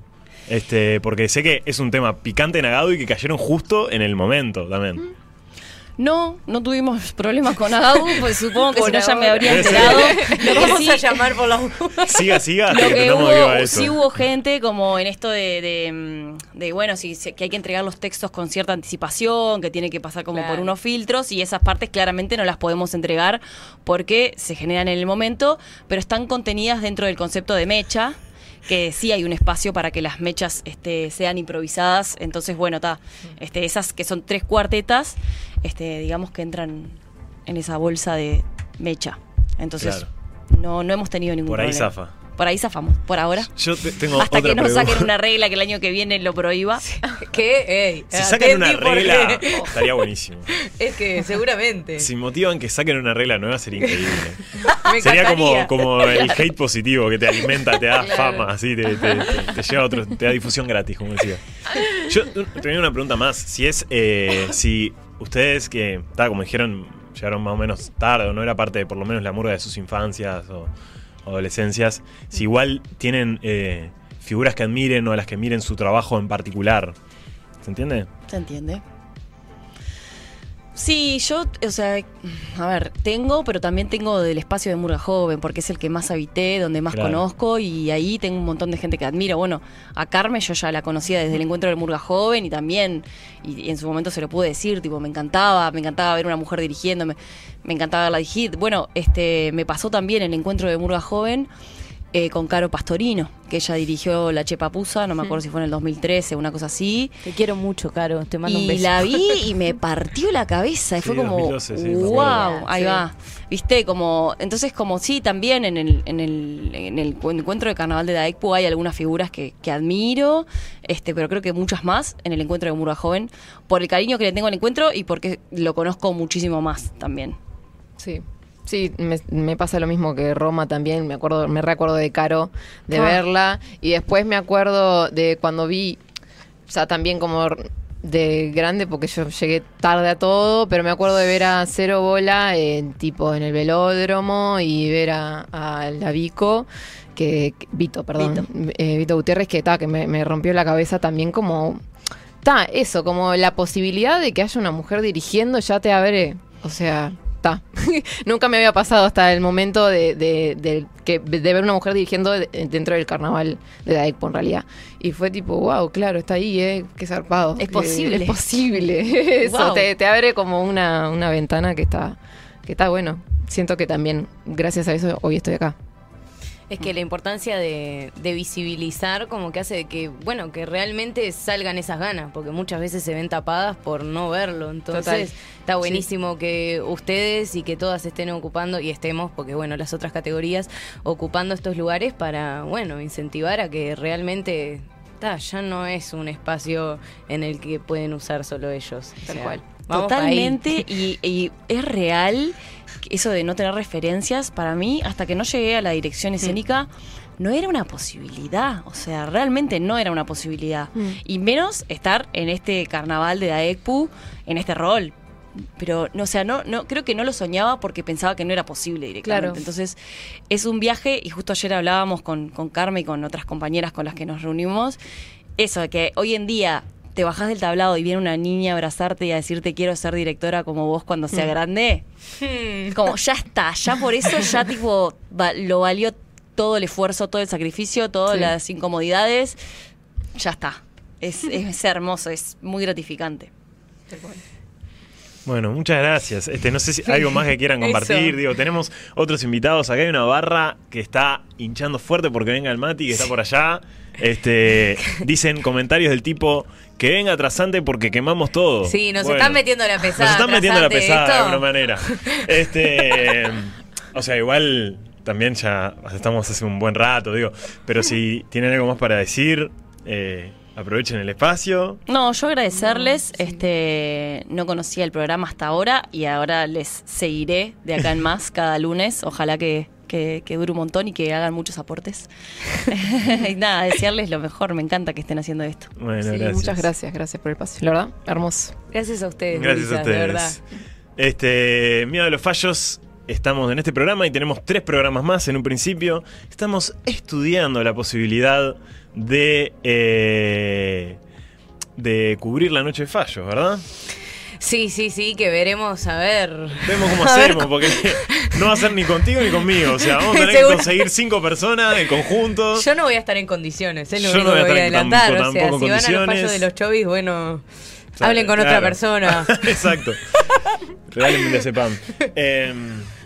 Este, porque sé que es un tema picante en Agadu y que cayeron justo en el momento también. No, no tuvimos (laughs) problemas con Agadu, pues supongo que Por si no ya me habría enterado. (laughs) Lo Lo que vamos sí- a llamar por la. Siga, siga, Lo que hubo, eso. sí hubo gente como en esto de, de, mm, de, bueno, sí, sí, que hay que entregar los textos con cierta anticipación, que tiene que pasar como Claro. por unos filtros y esas partes claramente no las podemos entregar porque se generan en el momento, pero están contenidas dentro del concepto de mecha que sí hay un espacio para que las mechas este, sean improvisadas. Entonces, bueno, está. Este, esas que son tres cuartetas, este, digamos que entran en esa bolsa de mecha. Entonces, Claro. no, no hemos tenido ningún Por ahí problema. zafa. Por ahí zafamos, por ahora. Yo te- tengo Hasta otra que nos pregunta. saquen una regla que el año que viene lo prohíba. ¿Qué? Ey, Si sacan una regla, (laughs) estaría buenísimo. Es que seguramente. Si motivan que saquen una regla nueva, sería increíble. (laughs) Me Sería como, encantaría. como el hate positivo que te alimenta, te da Claro. fama, así, te, te- te- te lleva a otro, te da difusión gratis, como decía. Yo tenía una pregunta más. Si es, eh, si ustedes que, como dijeron, llegaron más o menos tarde, o no era parte de por lo menos la murga de sus infancias o adolescencias, si igual tienen eh, figuras que admiren o a las que miren su trabajo en particular. ¿Se entiende? ¿Se entiende? Sí, yo, o sea, a ver, tengo, pero también tengo del espacio de Murga Joven, porque es el que más habité, donde más Claro. conozco, y ahí tengo un montón de gente que admiro. Bueno, a Carmen yo ya la conocía desde el encuentro del Murga Joven y también, y, y en su momento se lo pude decir, tipo, me encantaba, me encantaba ver una mujer dirigiéndome, me encantaba verla dirigir. Bueno, este, me pasó también el encuentro de Murga Joven. Eh, con Caro Pastorino, que ella dirigió La Chepapusa, no me acuerdo si fue en el 2013, una cosa así. Te quiero mucho, Caro. Te mando un Y beso. la vi (laughs) y me partió la cabeza. Y Sí, fue como, 2012, sí, me wow, ahí Sí. va. Viste, como, entonces como sí, también en el, en el, en el cu- encuentro de carnaval de Daekpu hay algunas figuras que, que admiro, este, pero creo que muchas más en el encuentro de Murga Joven, por el cariño que le tengo al encuentro y porque lo conozco muchísimo más también. Sí. Sí, me, me pasa lo mismo que Roma también. Me acuerdo, me recuerdo de Caro, de Ah. verla. Y después me acuerdo de cuando vi, o sea, también como de grande, porque yo llegué tarde a todo, pero me acuerdo de ver a Cero Bola en tipo en el velódromo y ver a, a la Vico, que, que- Vito, perdón, eh, Vito Gutiérrez, que, ta, que me, me rompió la cabeza también como Está, eso, como la posibilidad de que haya una mujer dirigiendo ya te abre, o sea, está. (laughs) Nunca me había pasado hasta el momento de, de, de que, de ver una mujer dirigiendo de- dentro del carnaval de la Expo en realidad. Y fue tipo, wow, claro, está ahí, ¿eh? Qué zarpado. Es Que- posible. Es posible. (laughs) Eso, te, te abre como una, una ventana que está, que está bueno. Siento que también, gracias a eso, hoy estoy acá. Es que la importancia de, de visibilizar como que hace de que, bueno, que realmente salgan esas ganas, porque muchas veces se ven tapadas por no verlo. Entonces, Total. está buenísimo que ustedes y que todas estén ocupando, y estemos, porque bueno, las otras categorías, ocupando estos lugares para, bueno, incentivar a que realmente, ta, ya no es un espacio en el que pueden usar solo ellos. O Tal sea, cual. Totalmente, y, y es real eso de no tener referencias, para mí, hasta que no llegué a la dirección escénica, no era una posibilidad, o sea, realmente no era una posibilidad. Mm. Y menos estar en este carnaval de Daekpu, en este rol. Pero, no, o sea, no, no, creo que no lo soñaba porque pensaba que no era posible directamente. Claro. Entonces, es un viaje, y justo ayer hablábamos con, con Carmen y con otras compañeras con las que nos reunimos, eso, de que hoy en día te bajás del tablado y viene una niña a abrazarte y a decirte quiero ser directora como vos cuando sea grande, como ya está, ya por eso ya (laughs) tipo va- lo valió todo el esfuerzo, todo el sacrificio, todas Sí. las incomodidades, ya está. Es, es hermoso, es muy gratificante. Bueno, muchas gracias. Este, no sé si algo más que quieran (laughs) compartir. Digo, tenemos otros invitados. Acá hay una barra que está hinchando fuerte porque venga el Mati, que está por allá. Este, (laughs) dicen comentarios del tipo que venga trasante porque quemamos todo. Sí, nos Bueno, están metiendo la pesada. Nos están metiendo la pesada de alguna manera. Este, (laughs) o sea, igual también ya estamos hace un buen rato, digo. Pero si tienen algo más para decir, eh, aprovechen el espacio. No, yo agradecerles, este, no conocía el programa hasta ahora y ahora les seguiré de acá en más cada lunes. Ojalá que, que, que dure un montón y que hagan muchos aportes. (laughs) y nada, desearles lo mejor, me encanta que estén haciendo esto. Bueno, Sí, gracias. muchas gracias, gracias por el paso. La verdad, hermoso. Gracias a ustedes. Gracias a gurisas, de verdad. ustedes. Este, Miedo a los fallos. Estamos en este programa y tenemos tres programas más en un principio. Estamos estudiando la posibilidad de eh, de cubrir la noche de fallos, ¿verdad? Sí, sí, sí, que veremos a ver. Vemos cómo (laughs) hacemos, porque no va a ser ni contigo ni conmigo. O sea, vamos a tener que (laughs) conseguir cinco personas en conjunto. Yo no voy a estar en condiciones, es lo Yo no voy a voy a adelantar. tampoco- o sea, si van a los fallos de los chovis, bueno, O sea, hablen con otra persona. (laughs) Exacto. Regálenme ese pan. Eh,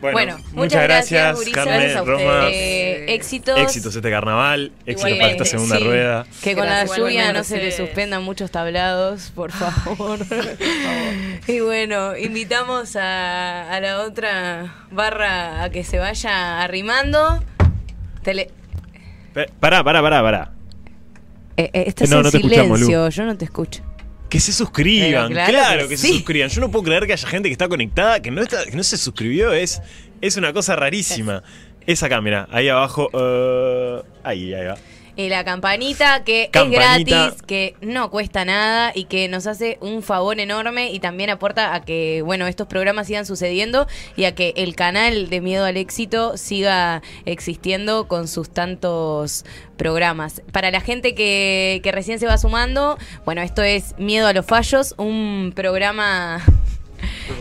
bueno, Bueno, muchas gracias. Carmen, Gracias a Roma. Eh, éxitos. Éxitos este carnaval, éxitos para esta segunda sí. rueda. Que con la lluvia no se le suspendan muchos tablados, por favor. y bueno, invitamos a, a la otra barra a que se vaya arrimando. Tele- Pe- Pará, pará, pará, pará. eh, eh, estás No, en no te escuchamos, silencio, yo no te escucho. Que se suscriban, Pero claro claro, que se suscriban. Yo no puedo creer que haya gente que está conectada, que no, está, que no se suscribió. Es, es una cosa rarísima. Esa cámara, ahí abajo. eh, ahí, ahí va. Y la campanita que Campanita. es gratis, que no cuesta nada y que nos hace un favor enorme y también aporta a que, bueno, estos programas sigan sucediendo y a que el canal de Miedo al Éxito siga existiendo con sus tantos programas. Para la gente que, que recién se va sumando, bueno, esto es Miedo a los Fallos, un programa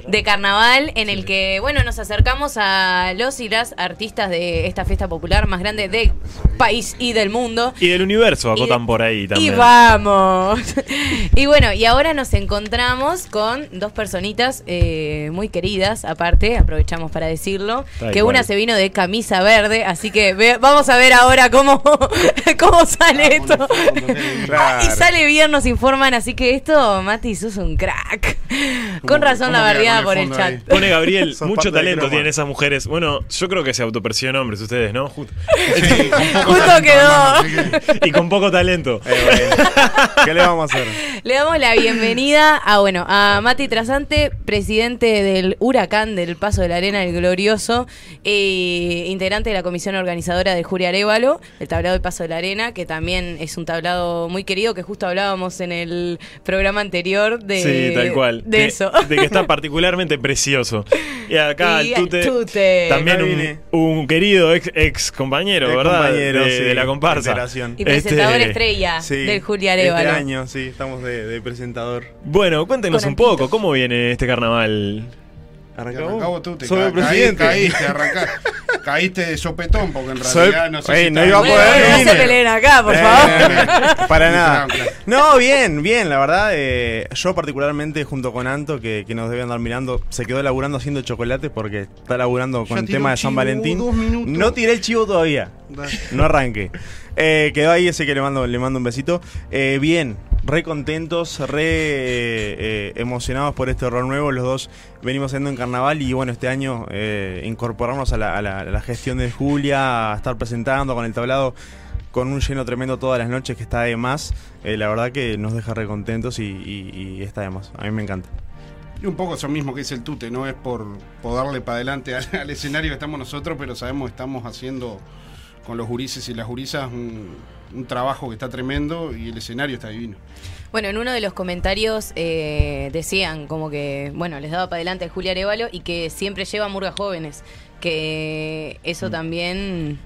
de carnaval en el que, bueno, nos acercamos a los y las artistas de esta fiesta popular más grande del país y del mundo. Y del universo, Y- acotan por ahí Y también. vamos. (laughs) y bueno, y ahora nos encontramos con dos personitas eh, muy queridas, aparte, aprovechamos para decirlo, que una se vino de camisa verde, así que ve- vamos a ver ahora cómo, (laughs) cómo sale esto. Claro. (laughs) Y sale bien, nos informan, así que esto, Mati, sos un crack. Con razón la queda bardeada con por el chat. ahí? Pone Gabriel, mucho talento tienen esas mujeres. Bueno, yo creo que se autoperciben hombres ustedes, ¿no? Justo. Sí, quedó. que- (laughs) y con poco talento. Eh, bueno. ¿Qué le vamos a hacer? Le damos la bienvenida a bueno a Mati Trasante, presidente del Huracán del Paso de la Arena, el glorioso, eh, integrante de la comisión organizadora de Juria Arevalo, el tablado del Paso de la Arena, que también es un tablado muy querido, que justo hablábamos en el programa anterior de, sí, tal cual. de eso. De que está particularmente (laughs) precioso. Y acá (laughs) Y el Tute, también un, querido ex, ex compañero, Ex ¿verdad? compañero, de, sí, de la comparsa. y presentador Este, estrella Sí, del Julia Este Arevalo. año, sí, estamos de, de presentador. Bueno, cuéntenos Con un poco. ¿cómo viene este carnaval? ¿Arrancamos? Arrancamos tú, te Soy el presidente. (laughs) Caíste, de sopetón, porque en Soy- realidad no sé Ey, si no iba a poder, no se peleen acá, por Eh, favor. Para nada. No, bien, bien, la verdad. eh, yo particularmente junto con Anto, que, que nos debe andar mirando, se quedó laburando haciendo chocolates porque está laburando con Ya el tema de San Valentín. No tiré el chivo todavía. Dale. No arranque. Eh, quedó ahí, ese que le mando, le mando un besito. Eh, bien, re contentos, re eh, emocionados por este rol nuevo. Los dos venimos haciendo en carnaval y bueno, este año eh, incorporarnos a la, a la- gestión de Julia, a estar presentando con el tablado con un lleno tremendo todas las noches que está de más. Eh, la verdad que nos deja re contentos y, y- está de más. A mí me encanta. Y un poco eso mismo que dice el Tute, no es por, por darle para adelante al, al escenario que estamos nosotros, pero sabemos que estamos haciendo con los jurises y las jurisas un, un trabajo que está tremendo y el escenario está divino. Bueno, en uno de los comentarios eh, decían como que, bueno, les daba para adelante a Julia Arevalo y que siempre lleva murgas jóvenes, que eso Mm. también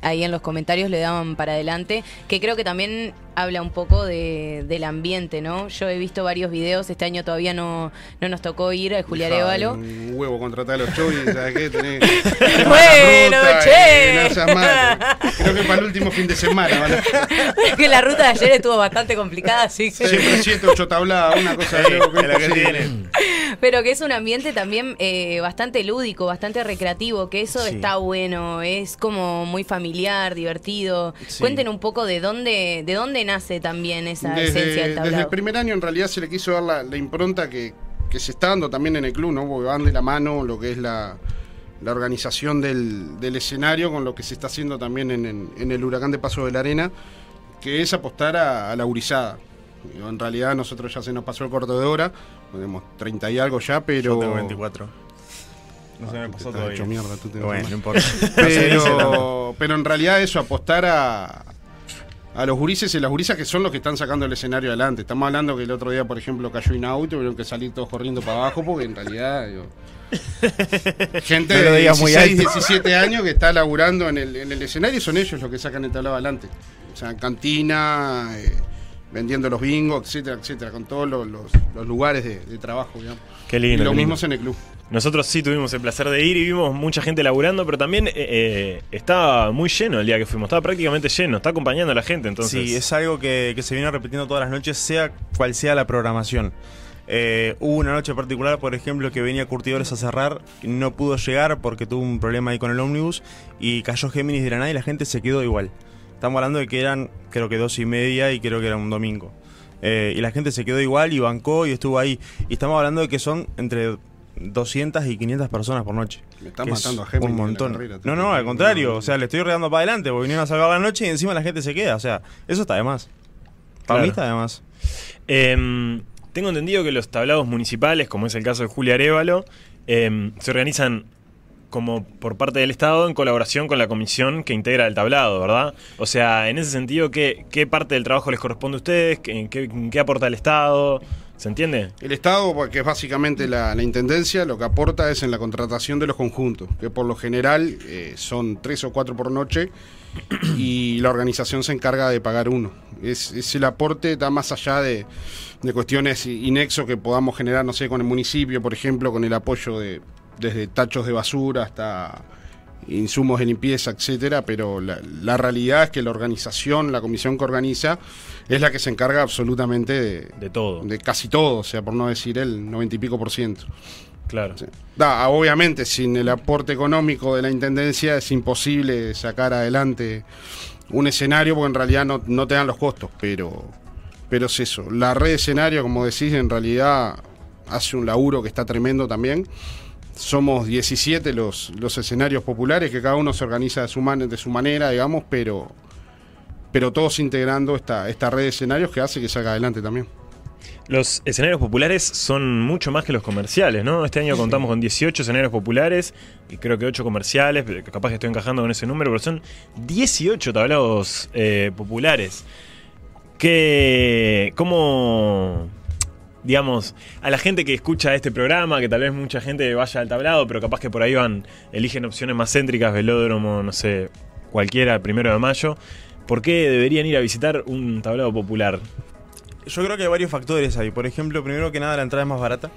ahí en los comentarios le daban para adelante, que creo que también habla un poco de, del ambiente, ¿no? Yo he visto varios videos, este año todavía no, no nos tocó ir a Julia Dejá, Arevalo. Un huevo contratar a los chovis, ¿sabes qué? Tenés, (laughs) Bueno, che. no malo. Creo que para el último fin de semana. van a- que la ruta de ayer estuvo bastante complicada, así que... Siempre siete, ocho tabladas, una cosa de la que tienen. Pero que es un ambiente también eh, bastante lúdico, bastante recreativo, que eso Sí. está bueno, es como muy familiar, divertido. Sí. Cuenten un poco de dónde, de dónde nace también esa Desde, esencia del desde el tablado. primer año en realidad se le quiso dar la, la impronta que, que se está dando también en el club, ¿no? Porque van de la mano lo que es la, la organización del, del escenario con lo que se está haciendo también en, en- en el huracán de Paso de la Arena, que es apostar a, a la gurizada. Digo, En realidad nosotros ya se nos pasó el corto de hora, tenemos 30 y algo ya, pero... Yo tengo 24. No se me pasó todavía. hecho mierda, tú te vas Bueno, no importa. Pero, pero en realidad eso, apostar a, a los gurises y las gurisas que son los que están sacando el escenario adelante. Estamos hablando que el otro día, por ejemplo, cayó Inauto y tuvieron que salir todos corriendo para abajo porque en realidad... digo, (laughs) gente No lo de digas muy 16, alto. 17 años que está laburando en el, en el escenario y son ellos los que sacan el tablado adelante. O sea, cantina, eh, vendiendo los bingos, etcétera, etcétera, con todos los, los- los lugares de, de trabajo, digamos. Qué Y lindo. lo qué lindo. mismo es en el club. Nosotros sí tuvimos el placer de ir y vimos mucha gente laburando, pero también eh, eh, estaba muy lleno el día que fuimos. Estaba prácticamente lleno, está acompañando a la gente. Entonces, Sí, es algo que, se viene repitiendo todas las noches, sea cual sea la programación. Eh, hubo una noche particular, por ejemplo, que venía Curtidores a cerrar, no pudo llegar porque tuvo un problema ahí con el ómnibus y cayó Géminis de la nada y la gente se quedó igual. Estamos hablando de que eran, creo que dos y media y creo que era un domingo. Eh, y la gente se quedó igual y bancó y estuvo ahí. Y estamos hablando de que son entre 200 y 500 personas por noche. Me están es matando a Géminis Un montón. carrera, no, no, al contrario. O sea, le estoy regando para adelante porque vinieron a salvar la noche y encima la gente se queda. O sea, eso está de más. Para Claro. mí está de más. Em, tengo entendido que los tablados municipales, como es el caso de Julia Arevalo, em, se organizan como por parte del Estado en colaboración con la comisión que integra el tablado, ¿verdad? O sea, en ese sentido, ¿qué, qué parte del trabajo les corresponde a ustedes? ¿Qué, qué- qué aporta el Estado? ¿Se entiende? El Estado, que es básicamente la, Intendencia, lo que aporta es en la contratación de los conjuntos, que por lo general eh, son tres o cuatro por noche y la organización se encarga de pagar uno. Es, es el aporte, está más allá de, de cuestiones inexo que podamos generar, no sé, con el municipio, por ejemplo, con el apoyo de desde tachos de basura hasta insumos de limpieza, etcétera, pero la, la realidad es que la organización, la comisión que organiza, es la que se encarga absolutamente de, De todo. de casi todo, o sea, por no decir el noventa y pico por ciento. Claro. Sí. Da, obviamente, sin el aporte económico de la intendencia es imposible sacar adelante un escenario porque en realidad no, no te dan los costos, pero, pero es eso. La red de escenario, como decís, en realidad hace un laburo que está tremendo también. Somos 17 los, los escenarios populares, que cada uno se organiza de su, man- de su manera, digamos, pero, pero todos integrando esta, esta red de escenarios que hace que salga adelante también. Los escenarios populares son mucho más que los comerciales, ¿no? Este año contamos con 18 escenarios populares y creo que 8 comerciales, pero capaz que estoy encajando con ese número, pero son 18 tablados eh, populares. Que, ¿cómo, digamos, a la gente que escucha este programa, que tal vez mucha gente vaya al tablado, pero capaz que por ahí van, eligen opciones más céntricas, velódromo, no sé, cualquiera, primero de mayo, ¿por qué deberían ir a visitar un tablado popular? Yo creo que hay varios factores ahí. Por ejemplo, primero que nada, la entrada es más barata.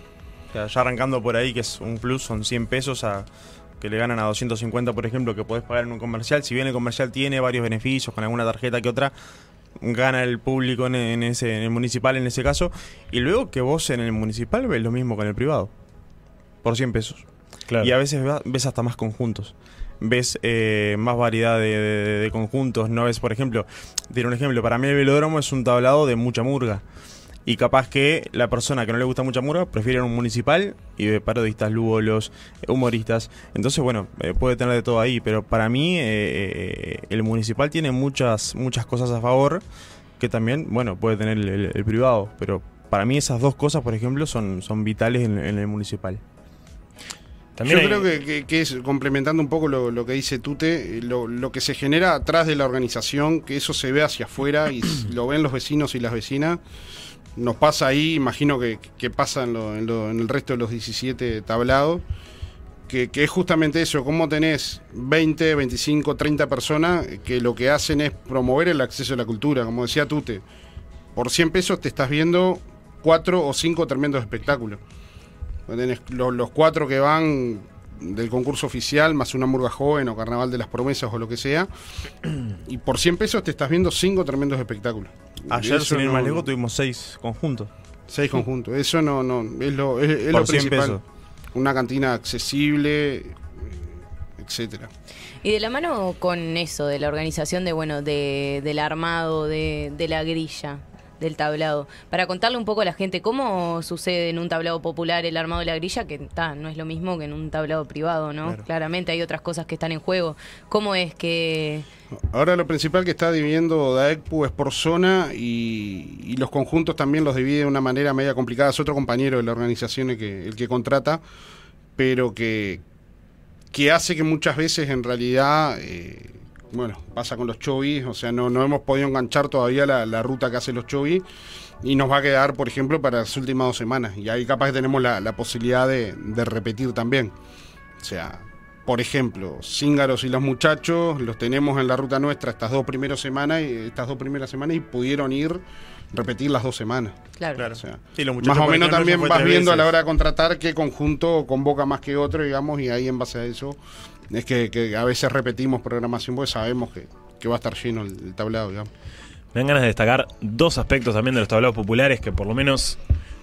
O sea, ya arrancando por ahí, que es un plus, son 100 pesos a que le ganan a 250, por ejemplo, que podés pagar en un comercial. Si bien el comercial tiene varios beneficios, con alguna tarjeta que otra, gana el público en, en ese, en el municipal en ese caso. Y luego que vos en el municipal ves lo mismo con el privado. Por 100 pesos. Claro. Y a veces ves hasta más conjuntos. Ves eh, más variedad de, de- de conjuntos. No ves, por ejemplo, diré un ejemplo, para mí el velódromo es un tablado de mucha murga. Y capaz que la persona que no le gusta mucha murga prefiere un municipal y de parodistas, lúgolos, humoristas. Entonces, bueno, eh, puede tener de todo ahí. Pero para mí, eh, eh, el municipal tiene muchas, muchas cosas a favor que también, bueno, puede tener el, el- el privado. Pero para mí esas dos cosas, por ejemplo, son, son vitales en, en el municipal. También Yo hay- creo que, que- que es, complementando un poco lo, lo que dice Tute, eh, lo, lo que se genera atrás de la organización, que eso se ve hacia afuera y (coughs) lo ven los vecinos y las vecinas, nos pasa ahí, imagino que, que pasa en, el resto de los 17 tablados, que, que es justamente eso, cómo tenés 20, 25, 30 personas que lo que hacen es promover el acceso a la cultura, como decía Tute. Por 100 pesos te estás viendo cuatro o cinco tremendos espectáculos. Tenés lo- los cuatro que van del concurso oficial, más una murga joven o carnaval de las promesas o lo que sea. (clears throat) Y por 100 pesos te estás viendo cinco tremendos espectáculos. Ayer, sin ir no- más lejos, tuvimos seis conjuntos. Seis conjuntos. Eso no, no, es lo, es, es Por lo 100 principal. pesos. Una cantina accesible, etcétera. Y de la mano con eso, de la organización de, bueno, de, del armado, de, de la grilla, del tablado, para contarle un poco a la gente cómo sucede en un tablado popular el armado de la grilla, que ta, no es lo mismo que en un tablado privado, ¿no? Claro. Claramente hay otras cosas que están en juego. ¿Cómo es que Ahora lo principal que está dividiendo DAECPU es por zona y, y los conjuntos también los divide de una manera media complicada. Es otro compañero de la organización el que, el que contrata, pero que, que hace que muchas veces en realidad, eh, bueno, pasa con los chovis, o sea, no, no hemos podido enganchar todavía la, la ruta que hacen los chovis y nos va a quedar, por ejemplo, para las últimas dos semanas. Y ahí capaz que tenemos la, la posibilidad de, de repetir también. O sea, por ejemplo, Cíngaros y los muchachos los tenemos en la ruta nuestra estas dos primeras semanas y estas dos primeras semanas y pudieron ir repetir las dos semanas. Claro. Claro. O sea, Sí, los muchachos, más o menos también vas viendo a la hora de contratar qué conjunto convoca más que otro, digamos, y ahí en base a eso es que, que a veces repetimos programación porque sabemos que, que va a estar lleno el, el tablado, digamos. Me dan ganas de destacar dos aspectos también de los tablados populares que por lo menos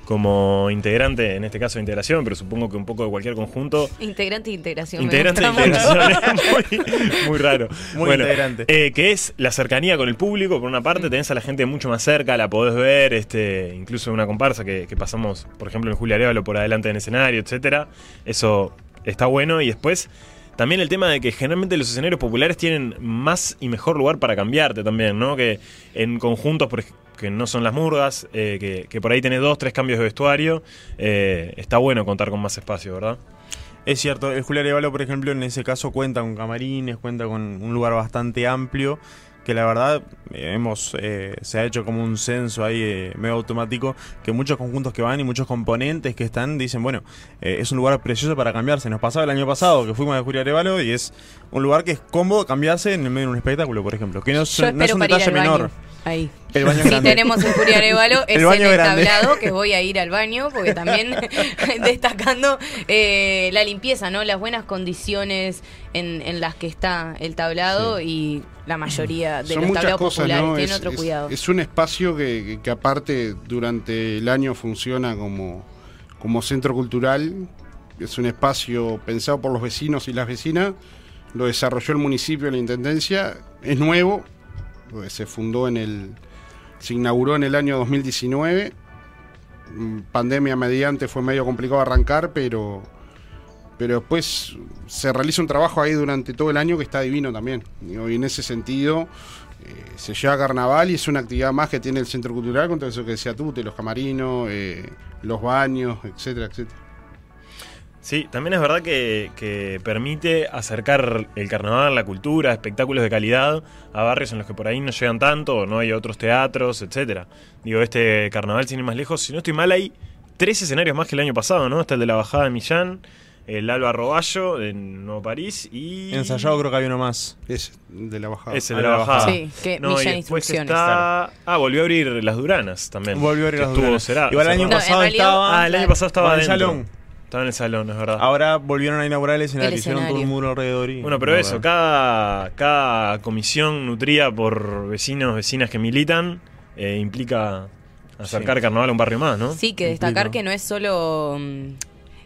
como integrante, en este caso de integración, pero supongo que un poco de cualquier conjunto, Integrante de integración. Integrante gusta integración (laughs) muy, muy raro. Muy bueno, integrante. eh, que es la cercanía con el público, por una parte, tenés a la gente mucho más cerca, la podés ver, este, incluso una comparsa que, que pasamos, por ejemplo, en Julia Arevalo por adelante en escenario, etcétera. Eso está bueno. Y después, también el tema de que generalmente los escenarios populares tienen más y mejor lugar para cambiarte también, ¿no? Que en conjuntos, por que no son las murgas, eh, que, que por ahí tenés dos, tres cambios de vestuario, eh, está bueno contar con más espacio, ¿verdad? Es cierto, el Julián Arevalo, por ejemplo, en ese caso cuenta con camarines, cuenta con un lugar bastante amplio, que la verdad eh, hemos eh, se ha hecho como un censo ahí eh, medio automático, que muchos conjuntos que van y muchos componentes que están dicen, bueno, eh, es un lugar precioso para cambiarse. Nos pasaba el año pasado que fuimos a Julián Arevalo y es un lugar que es cómodo cambiarse en el medio de un espectáculo, por ejemplo, que no es, Yo no es espero un detalle menor. Ahí. El baño Si grande. tenemos (laughs) el Furia Arevalo, es El baño en el grande. tablado que (laughs) voy a ir al baño, porque también (laughs) destacando eh, la limpieza, ¿no? Las buenas condiciones en, en las que está el tablado y la mayoría de Son los tablados cosas, populares ¿no? tienen Es- otro es- cuidado. Es un espacio que, que- que aparte durante el año funciona como, como centro cultural. Es un espacio pensado por los vecinos y las vecinas. Lo desarrolló el municipio, la intendencia. Es nuevo. Se fundó en el. Se inauguró en el año 2019. Mm, Pandemia mediante fue medio complicado arrancar, pero pero después se realiza un trabajo ahí durante todo el año que está divino también. Y en ese sentido eh, se lleva carnaval y es una actividad más que tiene el centro cultural con todo eso que decía tú, los camarinos, eh, los baños, etcétera, etcétera. Sí, también es verdad que, que permite acercar el carnaval, la cultura, espectáculos de calidad a barrios en los que por ahí no llegan tanto, o no hay otros teatros, etcétera. Digo, este carnaval, sin ir más lejos, si no estoy mal, hay tres escenarios más que el año pasado, ¿no? Está el de la Bajada de Millán, el Alba Roballo en Nuevo París y... Ensayado creo que había uno más. Es de la bajada. Ese Ah, de la la bajada. bajada. Sí, que No, Millán después Instrucciones. está... Ah, volvió a abrir las Duranas también. Volvió a abrir que las estuvo Duranas. cerrado- Igual el año No, en pasado realidad- estaba Ah, el año pasado estaba en el adentro. salón. Estaba en el salón, es verdad. Ahora volvieron a inaugurar el escenario, El hicieron todo escenario. un muro alrededor. Y, Bueno, pero no, eso, cada, cada comisión nutrida por vecinos, vecinas que militan, eh, implica acercar carnaval a un barrio más, ¿no? Sí, que destacar Implica. que no es solo mm,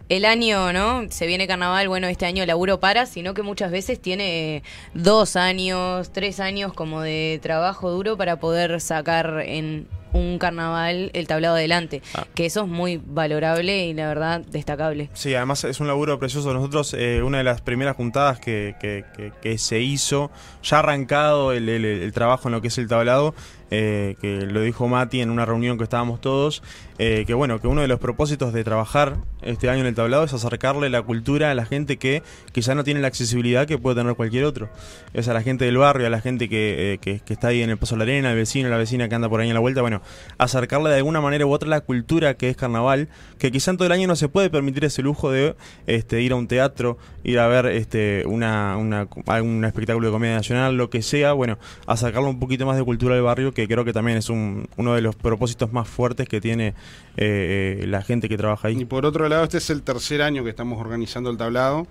el año, ¿no? Se viene carnaval, bueno, este año laburo para, sino que muchas veces tiene dos años, tres años como de trabajo duro para poder sacar en un carnaval el tablado adelante. Ah. Que eso es muy valorable y la verdad destacable. Sí, además es un laburo precioso. Nosotros, eh, una de las primeras juntadas que, que- que- que se hizo, ya arrancado el, el- el trabajo en lo que es el tablado, eh, que lo dijo Mati en una reunión que estábamos todos, eh, que bueno, que uno de los propósitos de trabajar este año en el tablado es acercarle la cultura a la gente que quizá no tiene la accesibilidad que puede tener cualquier otro. Es a la gente del barrio, a la gente que, eh, que- que está ahí en el Paso de la Arena, el vecino, la vecina que anda por ahí en la vuelta, bueno, acercarle de alguna manera u otra la cultura que es carnaval, que quizá en todo el año no se puede permitir ese lujo de este, ir a un teatro, ir a ver este, una, una, algún espectáculo de comedia nacional, lo que sea, bueno, acercarle un poquito más de cultura al barrio, que creo que también es un, uno de los propósitos más fuertes que tiene eh, eh, la gente que trabaja Y ahí. por otro lado, este es el tercer año que estamos organizando el tablado.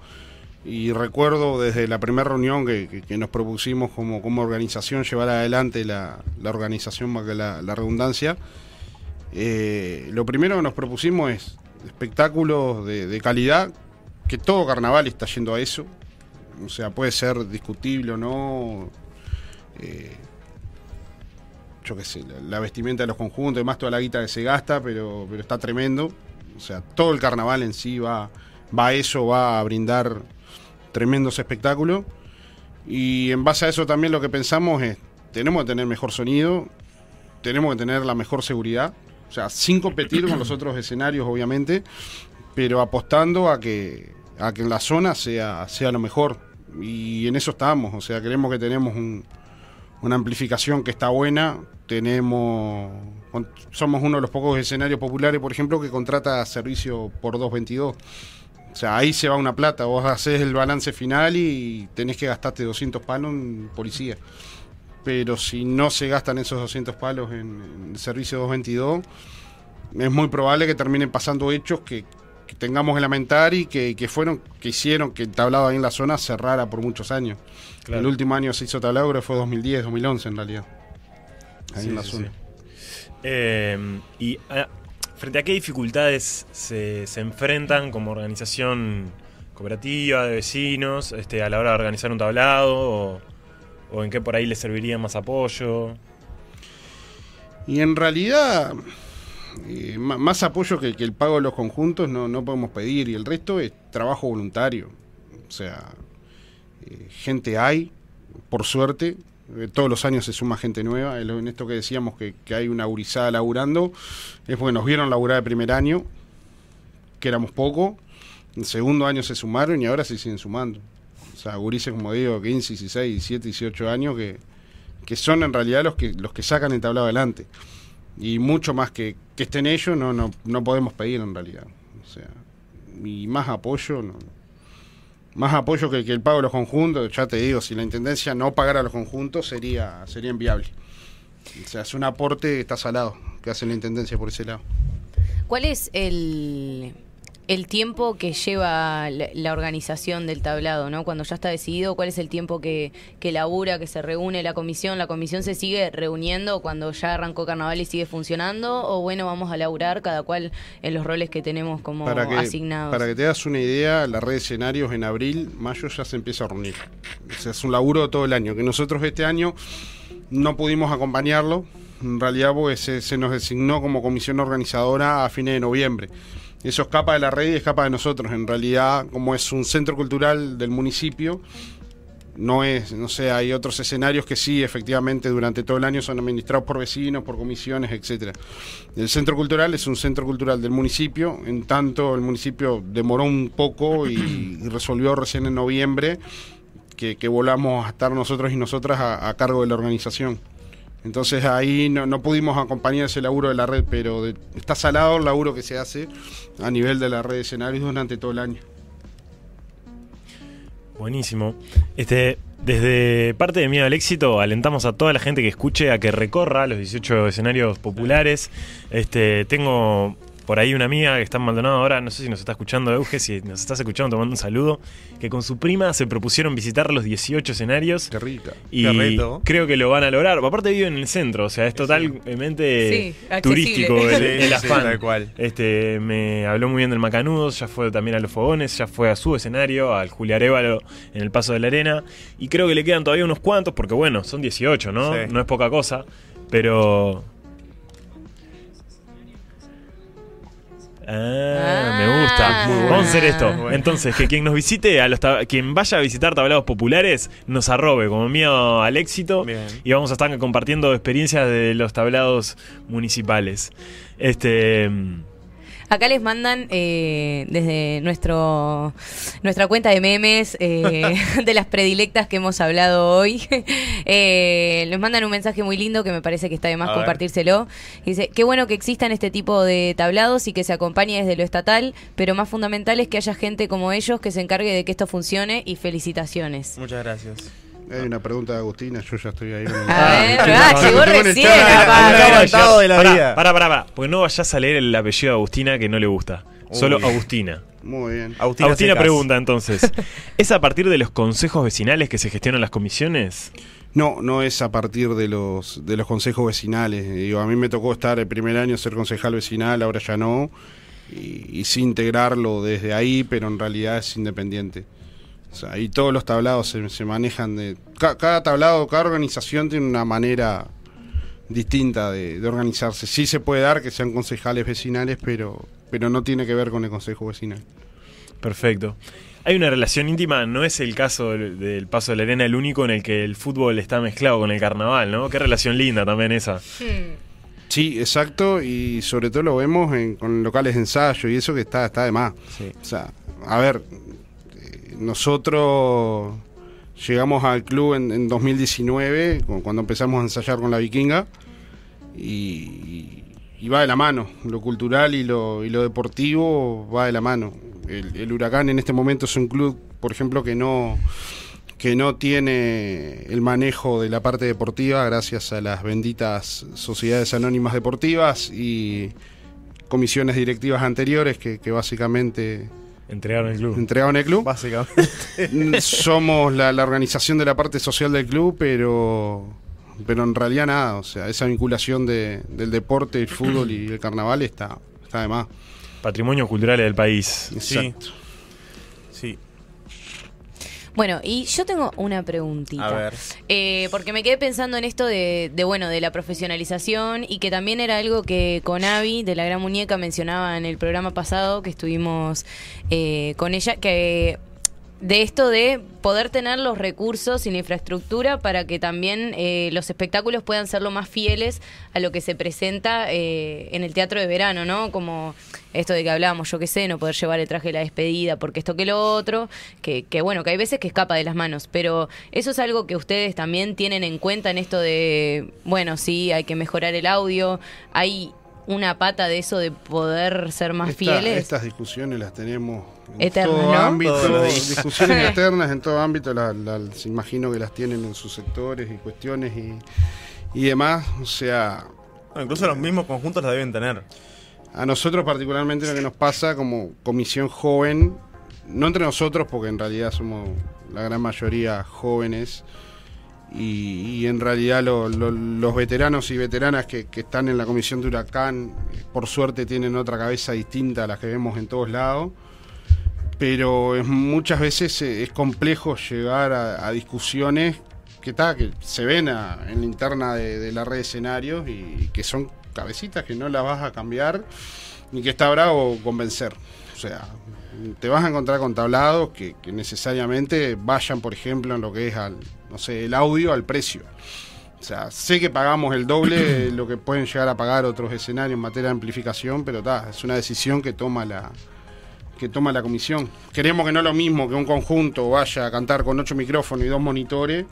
Y recuerdo desde la primera reunión que, nos propusimos como, como organización llevar adelante la, la organización, la, la redundancia. eh, lo primero que nos propusimos es espectáculos de, calidad, que todo carnaval está yendo a eso. O sea, puede ser discutible o no. Yo qué sé, la, vestimenta de los conjuntos, además toda la guita que se gasta, pero, pero está tremendo. O sea, todo el carnaval en sí va, va a eso, va a brindar tremendos espectáculos. Y en base a eso también lo que pensamos es, tenemos que tener mejor sonido, tenemos que tener la mejor seguridad, o sea, sin competir con los otros escenarios, obviamente, pero apostando a que, a que en la zona sea, sea lo mejor. Y en eso estamos, o sea, creemos que tenemos un, una amplificación que está buena. Tenemos. Somos uno de los pocos escenarios populares, por ejemplo, que contrata servicio por 222. O sea, ahí se va una plata. Vos haces el balance final y tenés que gastarte 200 palos en policía. Pero si no se gastan esos 200 palos en, en servicio 222, es muy probable que terminen pasando hechos que, que tengamos que lamentar y que, que fueron que hicieron que el tablado ahí en la zona cerrara por muchos años. Claro. El último año se hizo tablado, creo que fue 2010, 2011 en realidad. Ahí Sí, en la sí, zona. sí. Eh, y ah, frente a qué dificultades se, se enfrentan como organización cooperativa de vecinos este, a la hora de organizar un tablado o, o en qué por ahí les serviría más apoyo. Y en realidad, eh, más apoyo que, el pago de los conjuntos no, no podemos pedir. Y el resto es trabajo voluntario. O sea, eh, gente hay, por suerte. eh, todos los años se suma gente nueva. En en esto que decíamos que, que hay una gurizada laburando, es porque nos vieron laburar el primer año, que éramos poco. El segundo año se sumaron y ahora se siguen sumando. O sea, gurises, como digo, 15, 16, 17, 18 años que, que son en realidad los que los que sacan el tablado adelante. Y mucho más que, que estén ellos no, no, no podemos pedir en realidad. O sea, y más apoyo, no. más apoyo que, el pago de los conjuntos, ya te digo, si la intendencia no pagara los conjuntos sería, sería inviable. O sea, es un aporte está salado, que hace la intendencia por ese lado. ¿Cuál es el, el tiempo que lleva la, la organización del tablado, ¿no? Cuando ya está decidido, ¿cuál es el tiempo que, que labura, que se reúne la comisión? ¿La comisión se sigue reuniendo cuando ya arrancó carnaval y sigue funcionando? ¿O bueno, vamos a laburar cada cual en los roles que tenemos como Para que, asignados? para que te das una idea, la red de escenarios en abril, mayo ya se empieza a reunir. O sea, es un laburo todo el año, que nosotros este año no pudimos acompañarlo. En realidad, pues se, se nos designó como comisión organizadora a fines de noviembre. Eso escapa de la red y escapa de nosotros. En realidad, como es un centro cultural del municipio, no es, no sé, hay otros escenarios que sí, efectivamente, durante todo el año son administrados por vecinos, por comisiones, etcétera. El centro cultural es un centro cultural del municipio, en tanto el municipio demoró un poco y, resolvió recién en noviembre que, que volamos a estar nosotros y nosotras a cargo de la organización. Entonces ahí no, no pudimos acompañar ese laburo de la red, pero está salado el laburo que se hace a nivel de la red de escenarios durante todo el año. Buenísimo. Este, desde parte de Miedo al Éxito, alentamos a toda la gente que escuche a que recorra los 18 escenarios populares. Este, tengo por ahí una amiga que está en Maldonado ahora, no sé si nos está escuchando Euge, si nos estás escuchando, te mando un saludo, que con su prima se propusieron visitar los 18 escenarios. Qué rica. Y Qué reto. creo que lo van a lograr. Aparte vive en el centro, o sea, es totalmente Sí, turístico el, el sí, afán. tal cual. Este, me habló muy bien del Macanudos, ya fue también a los fogones, ya fue a su escenario, al Julia Arevalo en el Paso de la Arena. Y creo que le quedan todavía unos cuantos, porque bueno, son 18, ¿no? Sí. No es poca cosa. Pero. Ah, Ah, me gusta. Muy bueno. Vamos a hacer esto. Bueno. Entonces, que quien nos visite, a los quien vaya a visitar tablados populares, nos arrobe como miedo al éxito. Bien. Y vamos a estar compartiendo experiencias de los tablados municipales. Este. Acá les mandan eh, desde nuestro nuestra cuenta de memes eh, (laughs) de las predilectas que hemos hablado hoy. (laughs) eh, les mandan un mensaje muy lindo que me parece que está de más A compartírselo. Dice, qué bueno que existan este tipo de tablados y que se acompañe desde lo estatal, pero más fundamental es que haya gente como ellos que se encargue de que esto funcione y felicitaciones. Muchas gracias. Hay una pregunta de Agustina, yo ya estoy ahí. A (laughs) ver, ah, llegó recién, capaz. Pará. Pará, pará. Porque no vayas a leer el apellido de Agustina que no le gusta. Solo Uy. Agustina. Muy bien. Agustina, pregunta entonces: (laughs) ¿es a partir de los consejos vecinales que se gestionan las comisiones? No, no es a partir de los de los consejos vecinales. Digo, a mí me tocó estar el primer año ser concejal vecinal, ahora ya no, y, y sí integrarlo desde ahí, pero en realidad es independiente. O sea, y todos los tablados se, se manejan de... ca- cada tablado, cada organización tiene una manera distinta de, de organizarse. Sí se puede dar que sean concejales vecinales, pero, pero no tiene que ver con el consejo vecinal. Perfecto. Hay una relación íntima, no es el caso del, del Paso de la Arena el único en el que el fútbol está mezclado con el carnaval, ¿no? Qué relación linda también esa. Sí, exacto, y sobre todo lo vemos en, con locales de ensayo y eso que está, está de más. Sí. O sea, a ver, nosotros llegamos al club en, en 2019, cu- cuando empezamos a ensayar con la vikinga, y, va de la mano, lo cultural y lo, y lo deportivo va de la mano. El, Huracán en este momento es un club, por ejemplo, que no que no tiene el manejo de la parte deportiva gracias a las benditas sociedades anónimas deportivas y comisiones directivas anteriores que básicamente Entregaron el club. entregaron el club. Básicamente. (laughs) Somos la, la organización de la parte social del club, pero pero en realidad nada, o sea, esa vinculación de- del deporte, el fútbol y el carnaval está, está de más. Patrimonio cultural del país. Exacto. Sí. Bueno, y yo tengo una preguntita. A ver. Eh, porque me quedé pensando en esto de, de, bueno, de la profesionalización y que también era algo que Conavi de la Gran Muñeca mencionaba en el programa pasado que estuvimos eh, con ella, que de esto de poder tener los recursos y la infraestructura para que también eh, los espectáculos puedan ser lo más fieles a lo que se presenta eh, en el teatro de verano, ¿no? Como esto de que hablábamos, yo qué sé, no poder llevar el traje de la despedida porque esto que lo otro, que, que bueno, que hay veces que escapa de las manos, pero eso es algo que ustedes también tienen en cuenta en esto de, bueno, sí, hay que mejorar el audio, hay una pata de eso de poder ser más Esta- fieles. Estas discusiones las tenemos en Eternas, todo ¿no? ámbito, Todos los días. discusiones (laughs) eternas en todo ámbito, la- la- se imagino que las tienen en sus sectores y cuestiones y, y demás. O sea, Bueno, incluso los mismos conjuntos la deben tener. a nosotros particularmente lo que nos pasa como comisión joven, no entre nosotros porque en realidad somos la gran mayoría jóvenes y, y en realidad lo- lo- los veteranos y veteranas que, que están en la comisión de huracán por suerte tienen otra cabeza distinta a la que vemos en todos lados pero es, muchas veces eh, es complejo llegar a, discusiones que, ta, que se ven en la interna de, la red de escenarios y, que son cabecitas que no las vas a cambiar ni que está bravo convencer. O sea, te vas a encontrar con tablados que, que necesariamente vayan, por ejemplo, en lo que es al, no sé, el audio al precio. O sea, sé que pagamos el doble de lo que pueden llegar a pagar otros escenarios en materia de amplificación, pero ta, es una decisión que toma la, que toma la comisión. Queremos que no es lo mismo que un conjunto vaya a cantar con ocho micrófonos y dos monitores,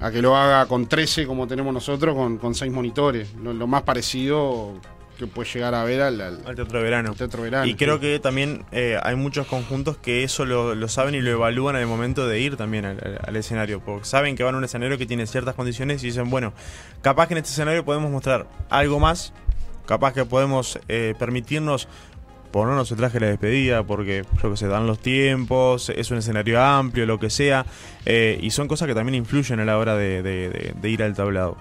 a que lo haga con 13 como tenemos nosotros, con, con seis monitores. Lo, lo más parecido que puede llegar a ver al, al- Al teatro de verano. al teatro verano. Y creo que también eh, hay muchos conjuntos que eso lo, lo saben y lo evalúan el momento de ir también al, al- al escenario. Porque saben que van a un escenario que tiene ciertas condiciones y dicen, bueno, capaz que en este escenario podemos mostrar algo más. Capaz que podemos eh, permitirnos ponernos el traje de la despedida porque, yo que sé, dan los tiempos, es un escenario amplio, lo que sea. eh, y son cosas que también influyen a la hora de, ir al tablado.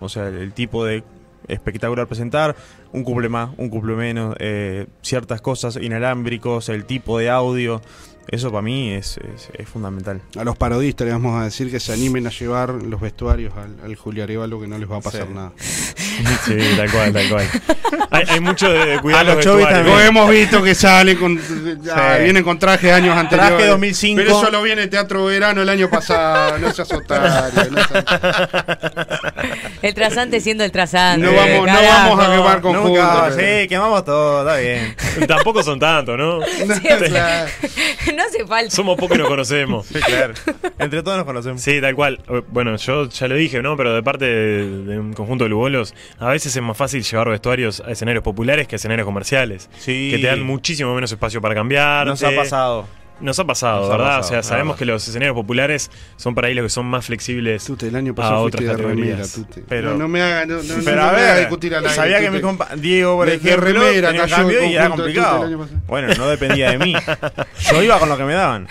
O sea, el, el tipo de espectacular presentar, un cumple más, un cumple menos, eh, ciertas cosas inalámbricos, el tipo de audio. Eso para mí es, es- es fundamental. A los parodistas les vamos a decir que se animen a llevar los vestuarios al, al Julio Arevalo que no les va a pasar Sí. nada. (laughs) Sí, tal cual, tal cual. Hay, hay mucho de, de cuidar A los los. Lo también. hemos visto que salen con. Sí. Vienen con traje de años anteriores. Traje 2005. Pero eso lo viene Teatro Verano el año pasado. No seas otario. No, seas- (laughs) El trazante siendo el trazante. No vamos- no vamos a quemar con- Nunca, sí, quemamos todo, está bien. Tampoco son tantos, ¿no? (laughs) Claro. (laughs) no hace falta. Somos pocos y nos conocemos. Sí, claro. Entre todos nos conocemos. Sí, tal cual. Eh, Bueno, yo ya lo dije, ¿no? Pero de parte de, de un conjunto de lugolos, a veces es más fácil llevar vestuarios a escenarios populares que a escenarios comerciales. Sí. Que te dan muchísimo menos espacio para cambiar. Nos ha pasado. Nos ha pasado, Nos ha ¿verdad? pasado, o sea, sabemos verdad. que los escenarios populares son para ahí los que son más flexibles. Tute, el año a pasado otras fuiste de remera, categorías. Tute. Pero- no, no me haga, no, no- no Pero a me haga ver, discutir al aire, sabía que Tute. mi compa Diego, por ejemplo, remera tenía cayó cambio y era complicado. año pasado. Bueno, no dependía de mí. Yo iba con lo que me daban.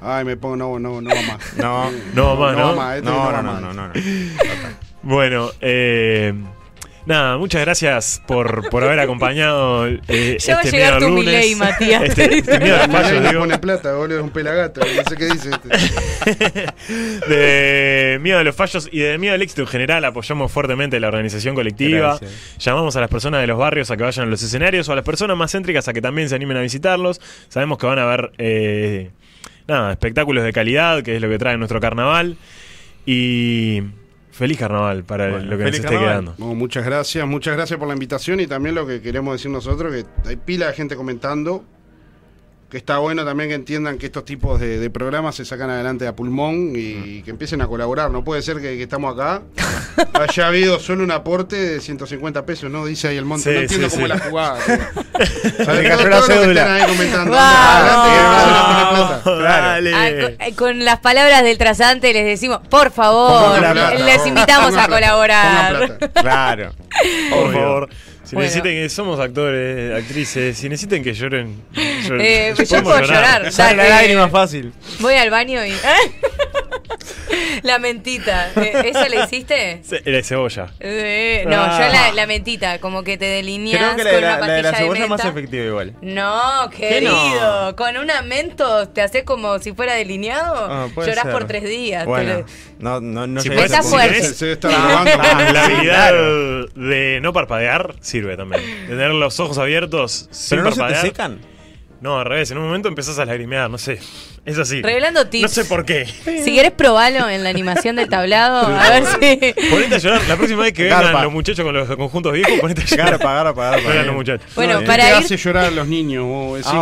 Ay, me pongo, no, no, no va más. No, No va más, ¿no? este no, no, no, no. Bueno, eh, nada, muchas gracias por, por haber acompañado eh, Ya va a este llegar miedo tu lunes. Milei, Matías. Este, este miedo a los Mirá, fallos, le digo. pone plata, boludo, es un pelagato. No sé qué dice este. (laughs) de miedo a los fallos y de miedo al éxito en general apoyamos fuertemente la organización colectiva. Gracias. Llamamos a las personas de los barrios a que vayan a los escenarios o a las personas más céntricas a que también se animen a visitarlos. Sabemos que van a haber eh, nada, espectáculos de calidad, que es lo que trae nuestro carnaval. Y feliz carnaval para Bueno, lo que nos esté carnaval. quedando. Bueno, muchas gracias, muchas gracias por la invitación y también lo que queremos decir nosotros, que hay pila de gente comentando, que está bueno también que entiendan que estos tipos de, de programas se sacan adelante a pulmón y que empiecen a colaborar. No puede ser que, que estamos acá, (laughs) haya habido solo un aporte de 150 pesos, ¿no? Dice ahí el monte. Sí, no entiendo sí, cómo sí. (laughs) la jugada. (laughs) Ah, con, eh, con las palabras del trazante les decimos, por favor, plata, les invitamos a colaborar. plata. Claro. Por favor. Si Bueno. necesiten que somos actores, actrices, si necesiten que lloren, lloren. Eh, yo podemos puedo llorar. Sale la Dale. lágrima fácil. Voy al baño y... (laughs) la mentita. Eh, ¿Esa la hiciste? Ce- La cebolla. Eh, no, Ah. yo la, la mentita, como que te delineas Creo que la, con de una la, la de la pastilla de cebolla es más efectiva igual. No, querido. Con una mento te haces como si fuera delineado. Ah, puede Llorás ser. por tres días. Bueno, lo- no, no, no Si Está fuerte. Está grabando. La, la Sí, habilidad de no parpadear sirve también. De tener los ojos abiertos sin Pero no se te parpadear. secan. No, al revés. En un momento empezás a lagrimear, no sé. Es así. Revelando tips. No sé por qué. Si querés probalo en la animación del tablado, a ver si. Ponete a llorar. La próxima vez que vengan Garpa. los muchachos con los conjuntos viejos, ponete a llorar. Garpa, garpa, garpa. Vengan los muchachos. Bueno, No, para te ir- hace llorar a los niños, oh, es Ah,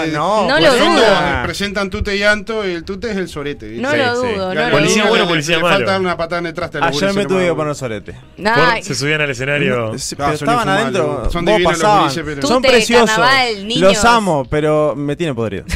increíble. no, No lo no. dudo. Presentan tute y llanto y el tute es el sorete. ¿viste? No Sí, lo sí. dudo, no lo Policía dudo. bueno, le- policía le malo. falta una patada en el traste a los gurises me tuve que nomás. poner sorete. Ay, Por- se subían al escenario. Sí, pero son estaban infumables. adentro. Son vos divinos los pasaban. gurises, pero- Son Tute, preciosos. carnaval, niños. Los amo, pero me tiene podrido. (laughs)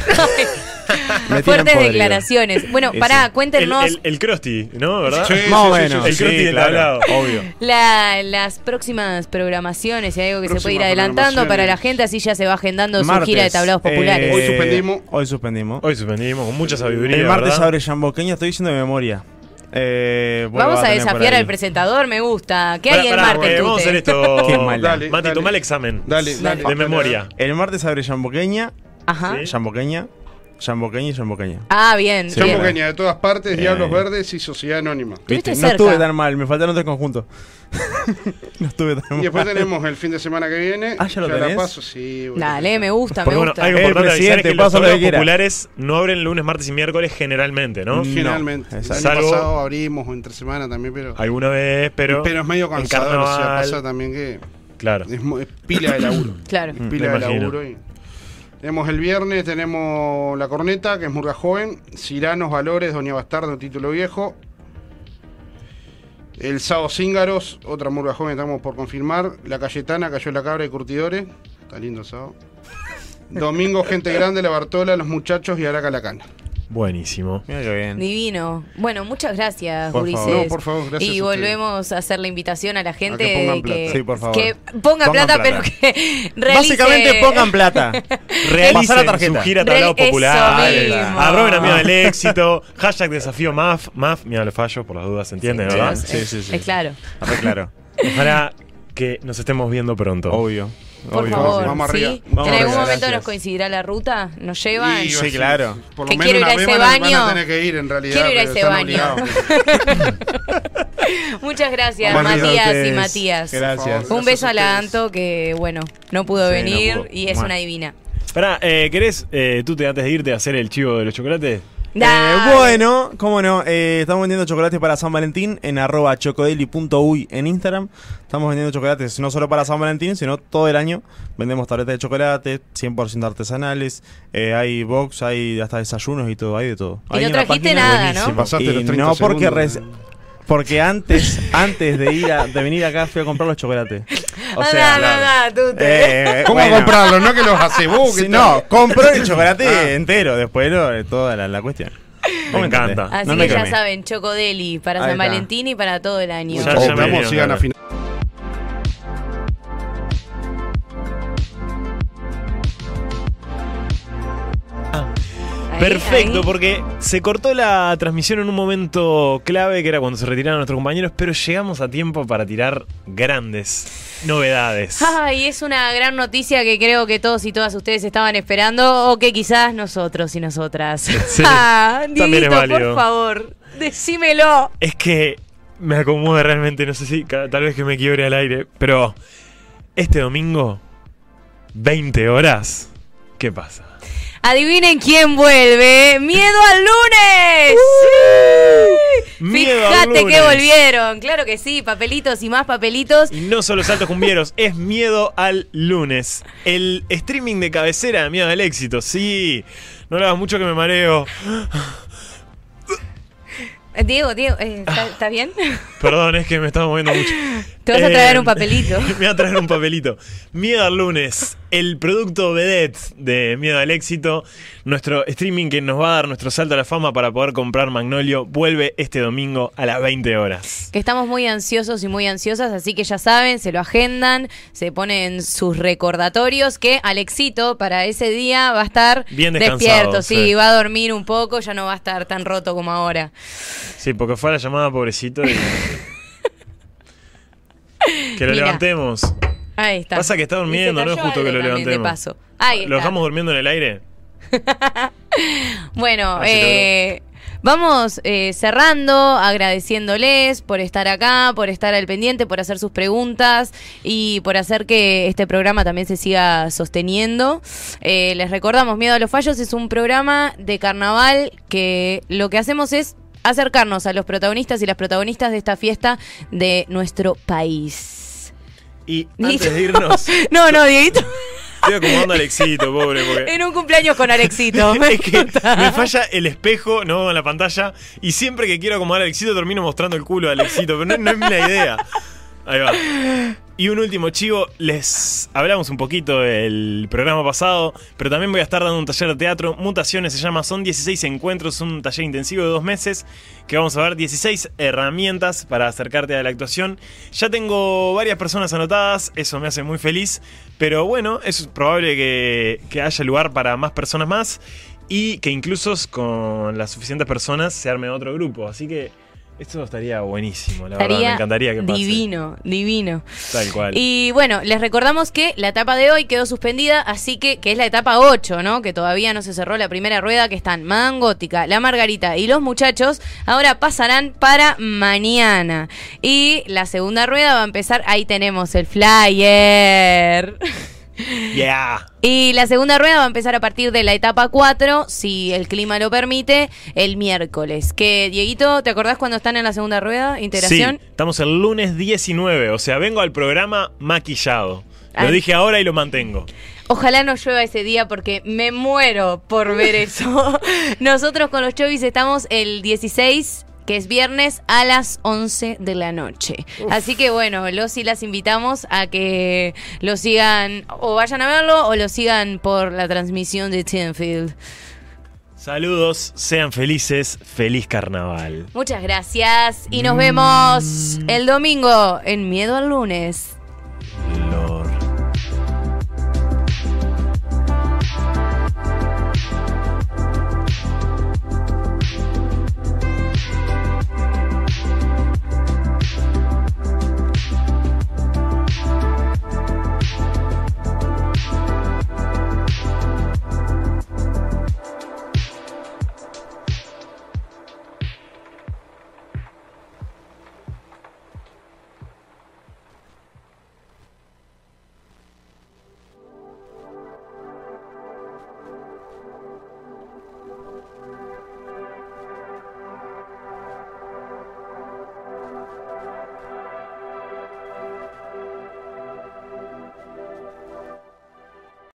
me Fuertes podrido. declaraciones. Bueno, pará, El, cuéntenos el, el Krusty, ¿no? ¿Verdad? Sí, Más o sí, sí, menos. sí, El sí. Krusty del claro, tablado. Obvio. la- las próximas programaciones y algo que se puede ir adelantando para la gente, así ya se va agendando su Martes, gira de tablados populares. Hoy suspendimos. Hoy suspendimos. Hoy suspendimos con mucha sabiduría. el martes ¿verdad? abre Jamboqueña, estoy diciendo de memoria. Eh, Vamos a desafiar al presentador, me gusta. ¿Qué hay el martes, eh, Vamos a hacer esto. (laughs) Qué mala. Dale, Mati, dale. el examen. Dale, dale. De memoria. El martes abre Jamboqueña, Ajá. Sí. Jamboqueña, Jamboqueña y Jamboqueña. Ah, bien. Sí, bien. Kenia de todas partes, Eh. Diablos Verdes y Sociedad Anónima. Estuviste No cerca. estuve tan mal, me faltaron tres conjuntos. (laughs) no estuve tan mal. Y después tenemos el fin de semana que viene. Ah, ¿ya lo la tenés? paso, sí. bueno. Dale, me gusta, me Porque bueno, gusta. algo El importante avisar es que los pasa lo que tablados quiera. populares no abren lunes, martes y miércoles generalmente, ¿no? No. Generalmente. el exacto. año pasado abrimos o entre semana también, pero. Alguna vez, pero. pero es medio en cansador. O sea, pasa también que. Claro. Es, es pila de laburo. Claro. Es pila me de imagino. laburo. Y... Tenemos el viernes, tenemos La Corneta, que es Murga Joven. Ciranos, Valores, Doña Bastardo, Título Viejo. El sábado Cíngaros, otra Murga Joven estamos por confirmar. La Cayetana, Cayó la Cabra y Curtidores. Está lindo el sábado. Domingo, Gente Grande, La Bartola, Los Muchachos y Araca la. Buenísimo. Mira qué bien. Divino. Bueno, muchas gracias, Por Ulises. favor. No, por favor, gracias Y a volvemos a hacer la invitación a la gente que pongan plata. que, Sí, por favor. que ponga Pongan plata, plata. pero que (laughs) realice... Básicamente pongan plata. (laughs) Realicen la tarjeta. su gira Re- populares. mismo. Arroben a miedo al éxito. Hashtag desafío MAF. MAF, miedo a los fallos, por las dudas, ¿se entiende, Sí, verdad? es- Sí, sí, sí. Es claro. Re claro. Ojalá que nos estemos viendo pronto. Obvio. Por Obvio. favor, Vamos ¿sí? arriba. Vamos en algún arriba, momento gracias. nos coincidirá la ruta, nos llevan. Y, Sí, claro. Por Que lo quiero menos ir a una ese vez van a- tener que ir en realidad. Quiero ir a ese baño. (laughs) Muchas gracias, a Matías y. Matías. Gracias. Un beso a a la. Anto que, bueno, no pudo Sí, venir no pudo. y es Bueno. una divina. Pará, eh, ¿querés eh, tú te antes de irte a hacer el chivo de los chocolates? Eh, bueno, cómo no, eh, estamos vendiendo chocolates para San Valentín en arroba chocodeli.uy en Instagram. Estamos vendiendo chocolates no solo para San Valentín, sino todo el año. Vendemos tabletas de chocolate, 100% artesanales. eh, hay box, hay hasta desayunos y todo, hay de todo. Y Hay no trajiste nada, buenísima. ¿no? Pasaste Y los 30 no porque segundos. res- porque antes antes de ir a, de venir acá fui a comprar los chocolates. O sea, anda, anda, tú te- eh, ¿Cómo bueno. comprarlo? No que los hace vos. Sí, ¿qué no, compró el (laughs) chocolate Ah. entero, después lo, toda la, la cuestión. Me encanta. Así No me que ya quemé. saben, Chocodeli para Ahí San está. Valentín y para todo el año. Ya, ya me vamos, dieron sigan ganas. afinando. Ahí, Perfecto, ahí. porque se cortó la transmisión en un momento clave, que era cuando se retiraron nuestros compañeros, pero llegamos a tiempo para tirar grandes novedades. (laughs) Ay, es una gran noticia que creo que todos y todas ustedes estaban esperando, o que quizás nosotros y nosotras. Sí, (laughs) ah, también es Dieguito, válido. por favor, decímelo. Es que me acomoda realmente, no sé si tal vez que me quiebre al aire, pero este domingo, 20 horas, ¿qué pasa? Adivinen quién vuelve. ¡Miedo al lunes! Sí. Al Fíjate que lunes. volvieron. Claro que sí, papelitos y más papelitos. Y no solo saltos cumbieros, es miedo al lunes. El streaming de cabecera de miedo al éxito, sí. No le hagas mucho que me mareo. Diego, Diego, eh, ¿está- ¿estás bien? Perdón, es que me estaba moviendo mucho. (laughs) Te vas a Eh, traer un papelito. (laughs) me va a traer un papelito. Miedo al lunes, el producto vedette de Miedo al éxito. Nuestro streaming que nos va a dar nuestro salto a la fama para poder comprar Magnolio vuelve este domingo a las 20 horas. Que estamos muy ansiosos y muy ansiosas, así que ya saben, se lo agendan, se ponen sus recordatorios que Alexito para ese día va a estar Bien despierto, sí, sí. va a dormir un poco, ya no va a estar tan roto como ahora. Sí, porque fue a la llamada pobrecito y... (laughs) que lo Mira. levantemos. Ahí está. Pasa que está durmiendo, no es justo que lo de levantemos. paso. Ahí ¿Lo dejamos durmiendo en el aire? (laughs) Bueno, eh, vamos eh, cerrando, agradeciéndoles por estar acá, por estar al pendiente, por hacer sus preguntas y por hacer que este programa también se siga sosteniendo. Eh, les recordamos, Miedo a los Fallos es un programa de carnaval que lo que hacemos es acercarnos a los protagonistas y las protagonistas de esta fiesta de nuestro país. Y antes de irnos, (laughs) No, no, Dieguito, estoy acomodando a Alexito, pobre, porque... en un cumpleaños con Alexito. (laughs) Me es que me falla el espejo, no en la pantalla, y siempre que quiero acomodar a Alexito termino mostrando el culo a Alexito, pero no, no es la idea. Ahí va. Y un último chivo, les hablamos un poquito del programa pasado, pero también voy a estar dando un taller de teatro. Mutaciones se llama, son 16 encuentros, un taller intensivo de dos meses, que vamos a ver 16 herramientas para acercarte a la actuación. Ya tengo varias personas anotadas, eso me hace muy feliz, pero bueno, es probable que, que haya lugar para más personas más y que incluso con las suficientes personas se arme otro grupo. Así que esto estaría buenísimo, la verdad, me Estaría encantaría que pase. divino, divino. Tal cual. Y bueno, les recordamos que la etapa de hoy quedó suspendida, así que, que es la etapa 8, ¿no? Que todavía no se cerró la primera rueda, que están Madame Gótica, La Margarita y los muchachos, ahora pasarán para mañana. Y la segunda rueda va a empezar, ahí tenemos el flyer. (laughs) Yeah. Y la segunda rueda va a empezar a partir de la etapa 4, si el clima lo permite, el miércoles. Que, Dieguito, ¿te acordás cuando están en la segunda rueda? Integración. Sí, estamos el lunes 19, o sea, vengo al programa maquillado. Lo Ah. dije ahora y lo mantengo. Ojalá no llueva ese día porque me muero por ver (laughs) eso. Nosotros con los Chovis estamos el 16 que es viernes a las 11 de la noche. Así que bueno, los y las invitamos a que lo sigan o vayan a verlo o lo sigan por la transmisión de Tenfield. Saludos, sean felices, feliz carnaval. Muchas gracias y nos vemos el domingo en Miedo al lunes.